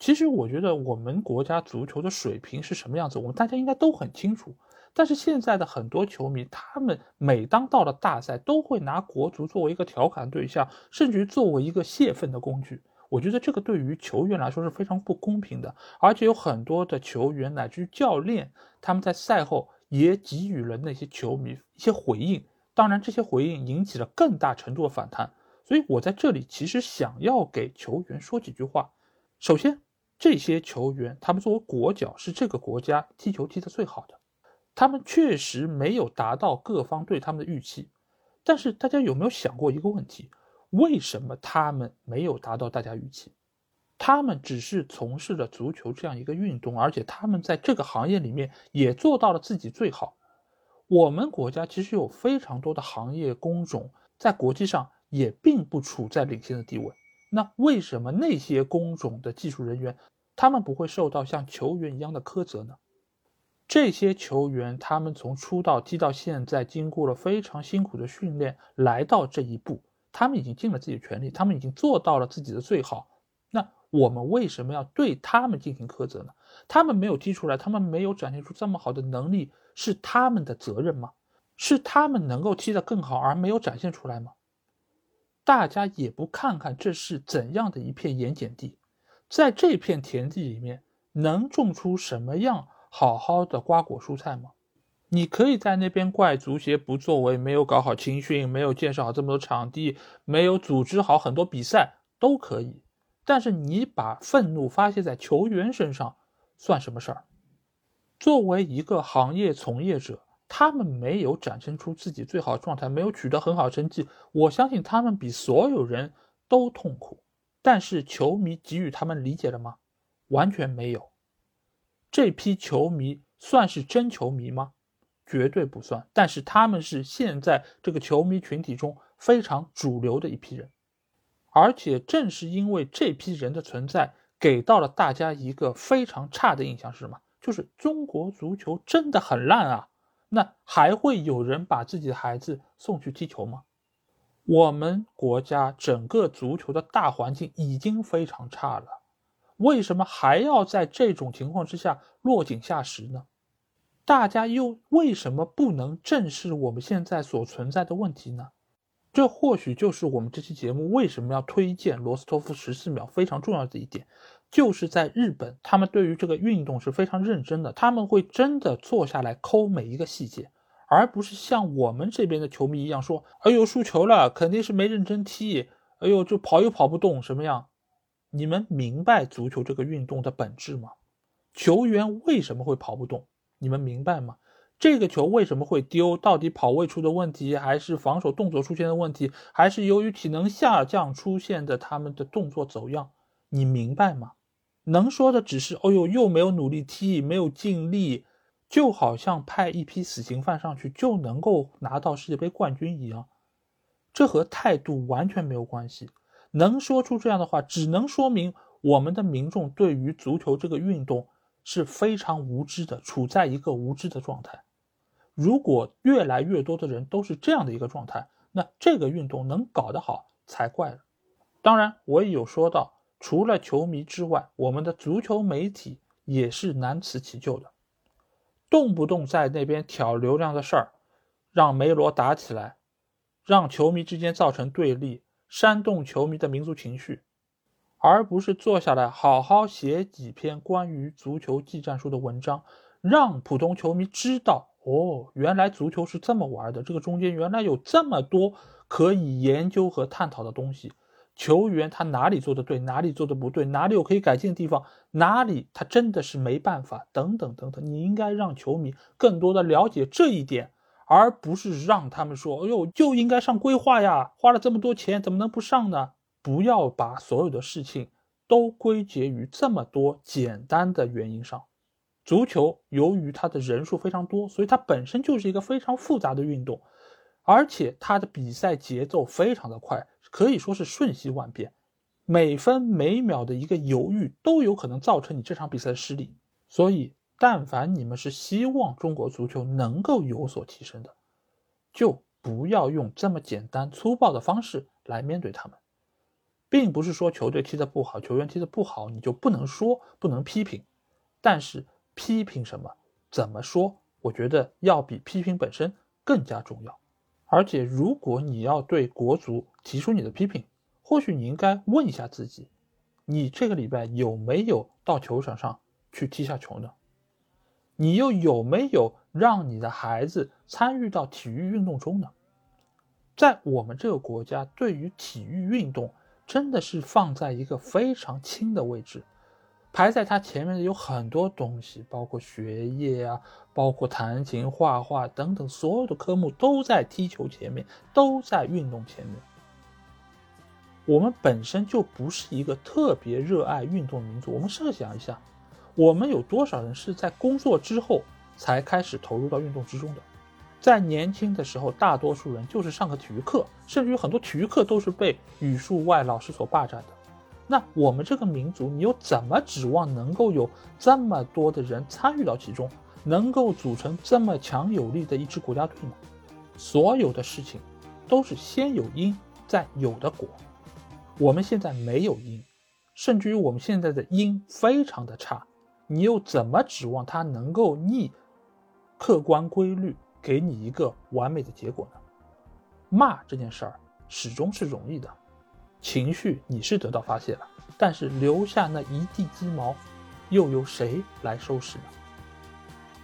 其实我觉得我们国家足球的水平是什么样子，我们大家应该都很清楚。但是现在的很多球迷，他们每当到了大赛，都会拿国足作为一个调侃对象，甚至于作为一个泄愤的工具。我觉得这个对于球员来说是非常不公平的。而且有很多的球员乃至于教练，他们在赛后也给予了那些球迷一些回应。当然，这些回应引起了更大程度的反弹。所以我在这里其实想要给球员说几句话。首先，这些球员他们作为国脚，是这个国家踢球踢得最好的。他们确实没有达到各方对他们的预期，但是大家有没有想过一个问题？为什么他们没有达到大家预期？他们只是从事了足球这样一个运动，而且他们在这个行业里面也做到了自己最好。我们国家其实有非常多的行业工种，在国际上也并不处在领先的地位。那为什么那些工种的技术人员，他们不会受到像球员一样的苛责呢？这些球员，他们从出道踢到现在，经过了非常辛苦的训练，来到这一步，他们已经尽了自己的全力，他们已经做到了自己的最好。那我们为什么要对他们进行苛责呢？他们没有踢出来，他们没有展现出这么好的能力，是他们的责任吗？是他们能够踢得更好而没有展现出来吗？大家也不看看这是怎样的一片盐碱地，在这片田地里面能种出什么样？好好的瓜果蔬菜吗？你可以在那边怪足协不作为，没有搞好青训，没有建设好这么多场地，没有组织好很多比赛，都可以。但是你把愤怒发泄在球员身上，算什么事儿？作为一个行业从业者，他们没有展现出自己最好的状态，没有取得很好成绩，我相信他们比所有人都痛苦。但是球迷给予他们理解了吗？完全没有。这批球迷算是真球迷吗？绝对不算。但是他们是现在这个球迷群体中非常主流的一批人，而且正是因为这批人的存在，给到了大家一个非常差的印象是什么？就是中国足球真的很烂啊！那还会有人把自己的孩子送去踢球吗？我们国家整个足球的大环境已经非常差了。为什么还要在这种情况之下落井下石呢？大家又为什么不能正视我们现在所存在的问题呢？这或许就是我们这期节目为什么要推荐罗斯托夫十四秒非常重要的一点，就是在日本，他们对于这个运动是非常认真的，他们会真的坐下来抠每一个细节，而不是像我们这边的球迷一样说：“哎呦，输球了，肯定是没认真踢，哎呦，就跑又跑不动，什么样？”你们明白足球这个运动的本质吗？球员为什么会跑不动？你们明白吗？这个球为什么会丢？到底跑位出的问题，还是防守动作出现的问题，还是由于体能下降出现的他们的动作走样？你明白吗？能说的只是，哦呦，又没有努力踢，没有尽力，就好像派一批死刑犯上去就能够拿到世界杯冠军一样。这和态度完全没有关系。能说出这样的话，只能说明我们的民众对于足球这个运动是非常无知的，处在一个无知的状态。如果越来越多的人都是这样的一个状态，那这个运动能搞得好才怪了。当然，我也有说到，除了球迷之外，我们的足球媒体也是难辞其咎的，动不动在那边挑流量的事儿，让梅罗打起来，让球迷之间造成对立，煽动球迷的民族情绪，而不是坐下来好好写几篇关于足球技战术的文章，让普通球迷知道。哦，原来足球是这么玩的，这个中间原来有这么多可以研究和探讨的东西。球员他哪里做的对，哪里做的不对，哪里有可以改进的地方，哪里他真的是没办法，等等等等。你应该让球迷更多的了解这一点，而不是让他们说：“哎呦，就应该上规划呀，花了这么多钱，怎么能不上呢？”不要把所有的事情都归结于这么多简单的原因上。足球由于它的人数非常多，所以它本身就是一个非常复杂的运动，而且它的比赛节奏非常的快，可以说是瞬息万变，每分每秒的一个犹豫都有可能造成你这场比赛的失利。所以，但凡你们是希望中国足球能够有所提升的，就不要用这么简单粗暴的方式来面对他们，并不是说球队踢得不好，球员踢得不好，你就不能说不能批评，但是。批评什么？怎么说？我觉得要比批评本身更加重要。而且，如果你要对国足提出你的批评，或许你应该问一下自己：你这个礼拜有没有到球场上去踢下球呢？你又有没有让你的孩子参与到体育运动中呢？在我们这个国家，对于体育运动真的是放在一个非常轻的位置。排在他前面的有很多东西，包括学业啊，包括弹琴、画画等等，所有的科目都在踢球前面，都在运动前面。我们本身就不是一个特别热爱运动的民族。我们设想一下，我们有多少人是在工作之后才开始投入到运动之中的？在年轻的时候，大多数人就是上个体育课，甚至于很多体育课都是被语数外老师所霸占的。那我们这个民族，你又怎么指望能够有这么多的人参与到其中，能够组成这么强有力的一支国家队呢？所有的事情都是先有因，再有的果。我们现在没有因，甚至于我们现在的因非常的差，你又怎么指望它能够逆客观规律，给你一个完美的结果呢？骂这件事儿始终是容易的。情绪你是得到发泄了，但是留下那一地鸡毛，又由谁来收拾呢？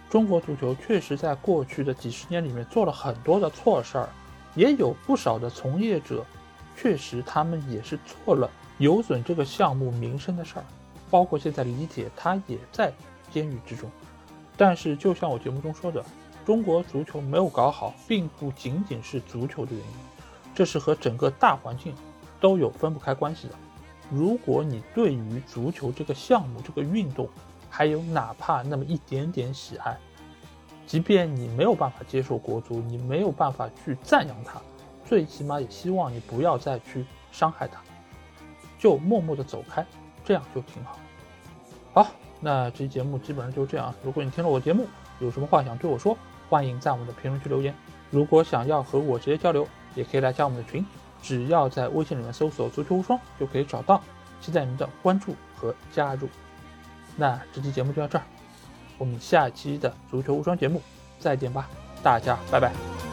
中国足球确实在过去的几十年里面做了很多的错事儿，也有不少的从业者，确实他们也是做了有损这个项目名声的事儿，包括现在李铁他也在监狱之中。但是就像我节目中说的，中国足球没有搞好，并不仅仅是足球的原因，这是和整个大环境。都有分不开关系的。如果你对于足球这个项目、这个运动，还有哪怕那么一点点喜爱，即便你没有办法接受国足，你没有办法去赞扬他，最起码也希望你不要再去伤害他，就默默的走开，这样就挺好。好，那这期节目基本上就这样。如果你听了我节目，有什么话想对我说，欢迎在我们的评论区留言。如果想要和我直接交流，也可以来加我们的群。只要在微信里面搜索“足球无双”就可以找到，期待您的关注和加入。那这期节目就到这儿，我们下期的足球无双节目再见吧，大家拜拜。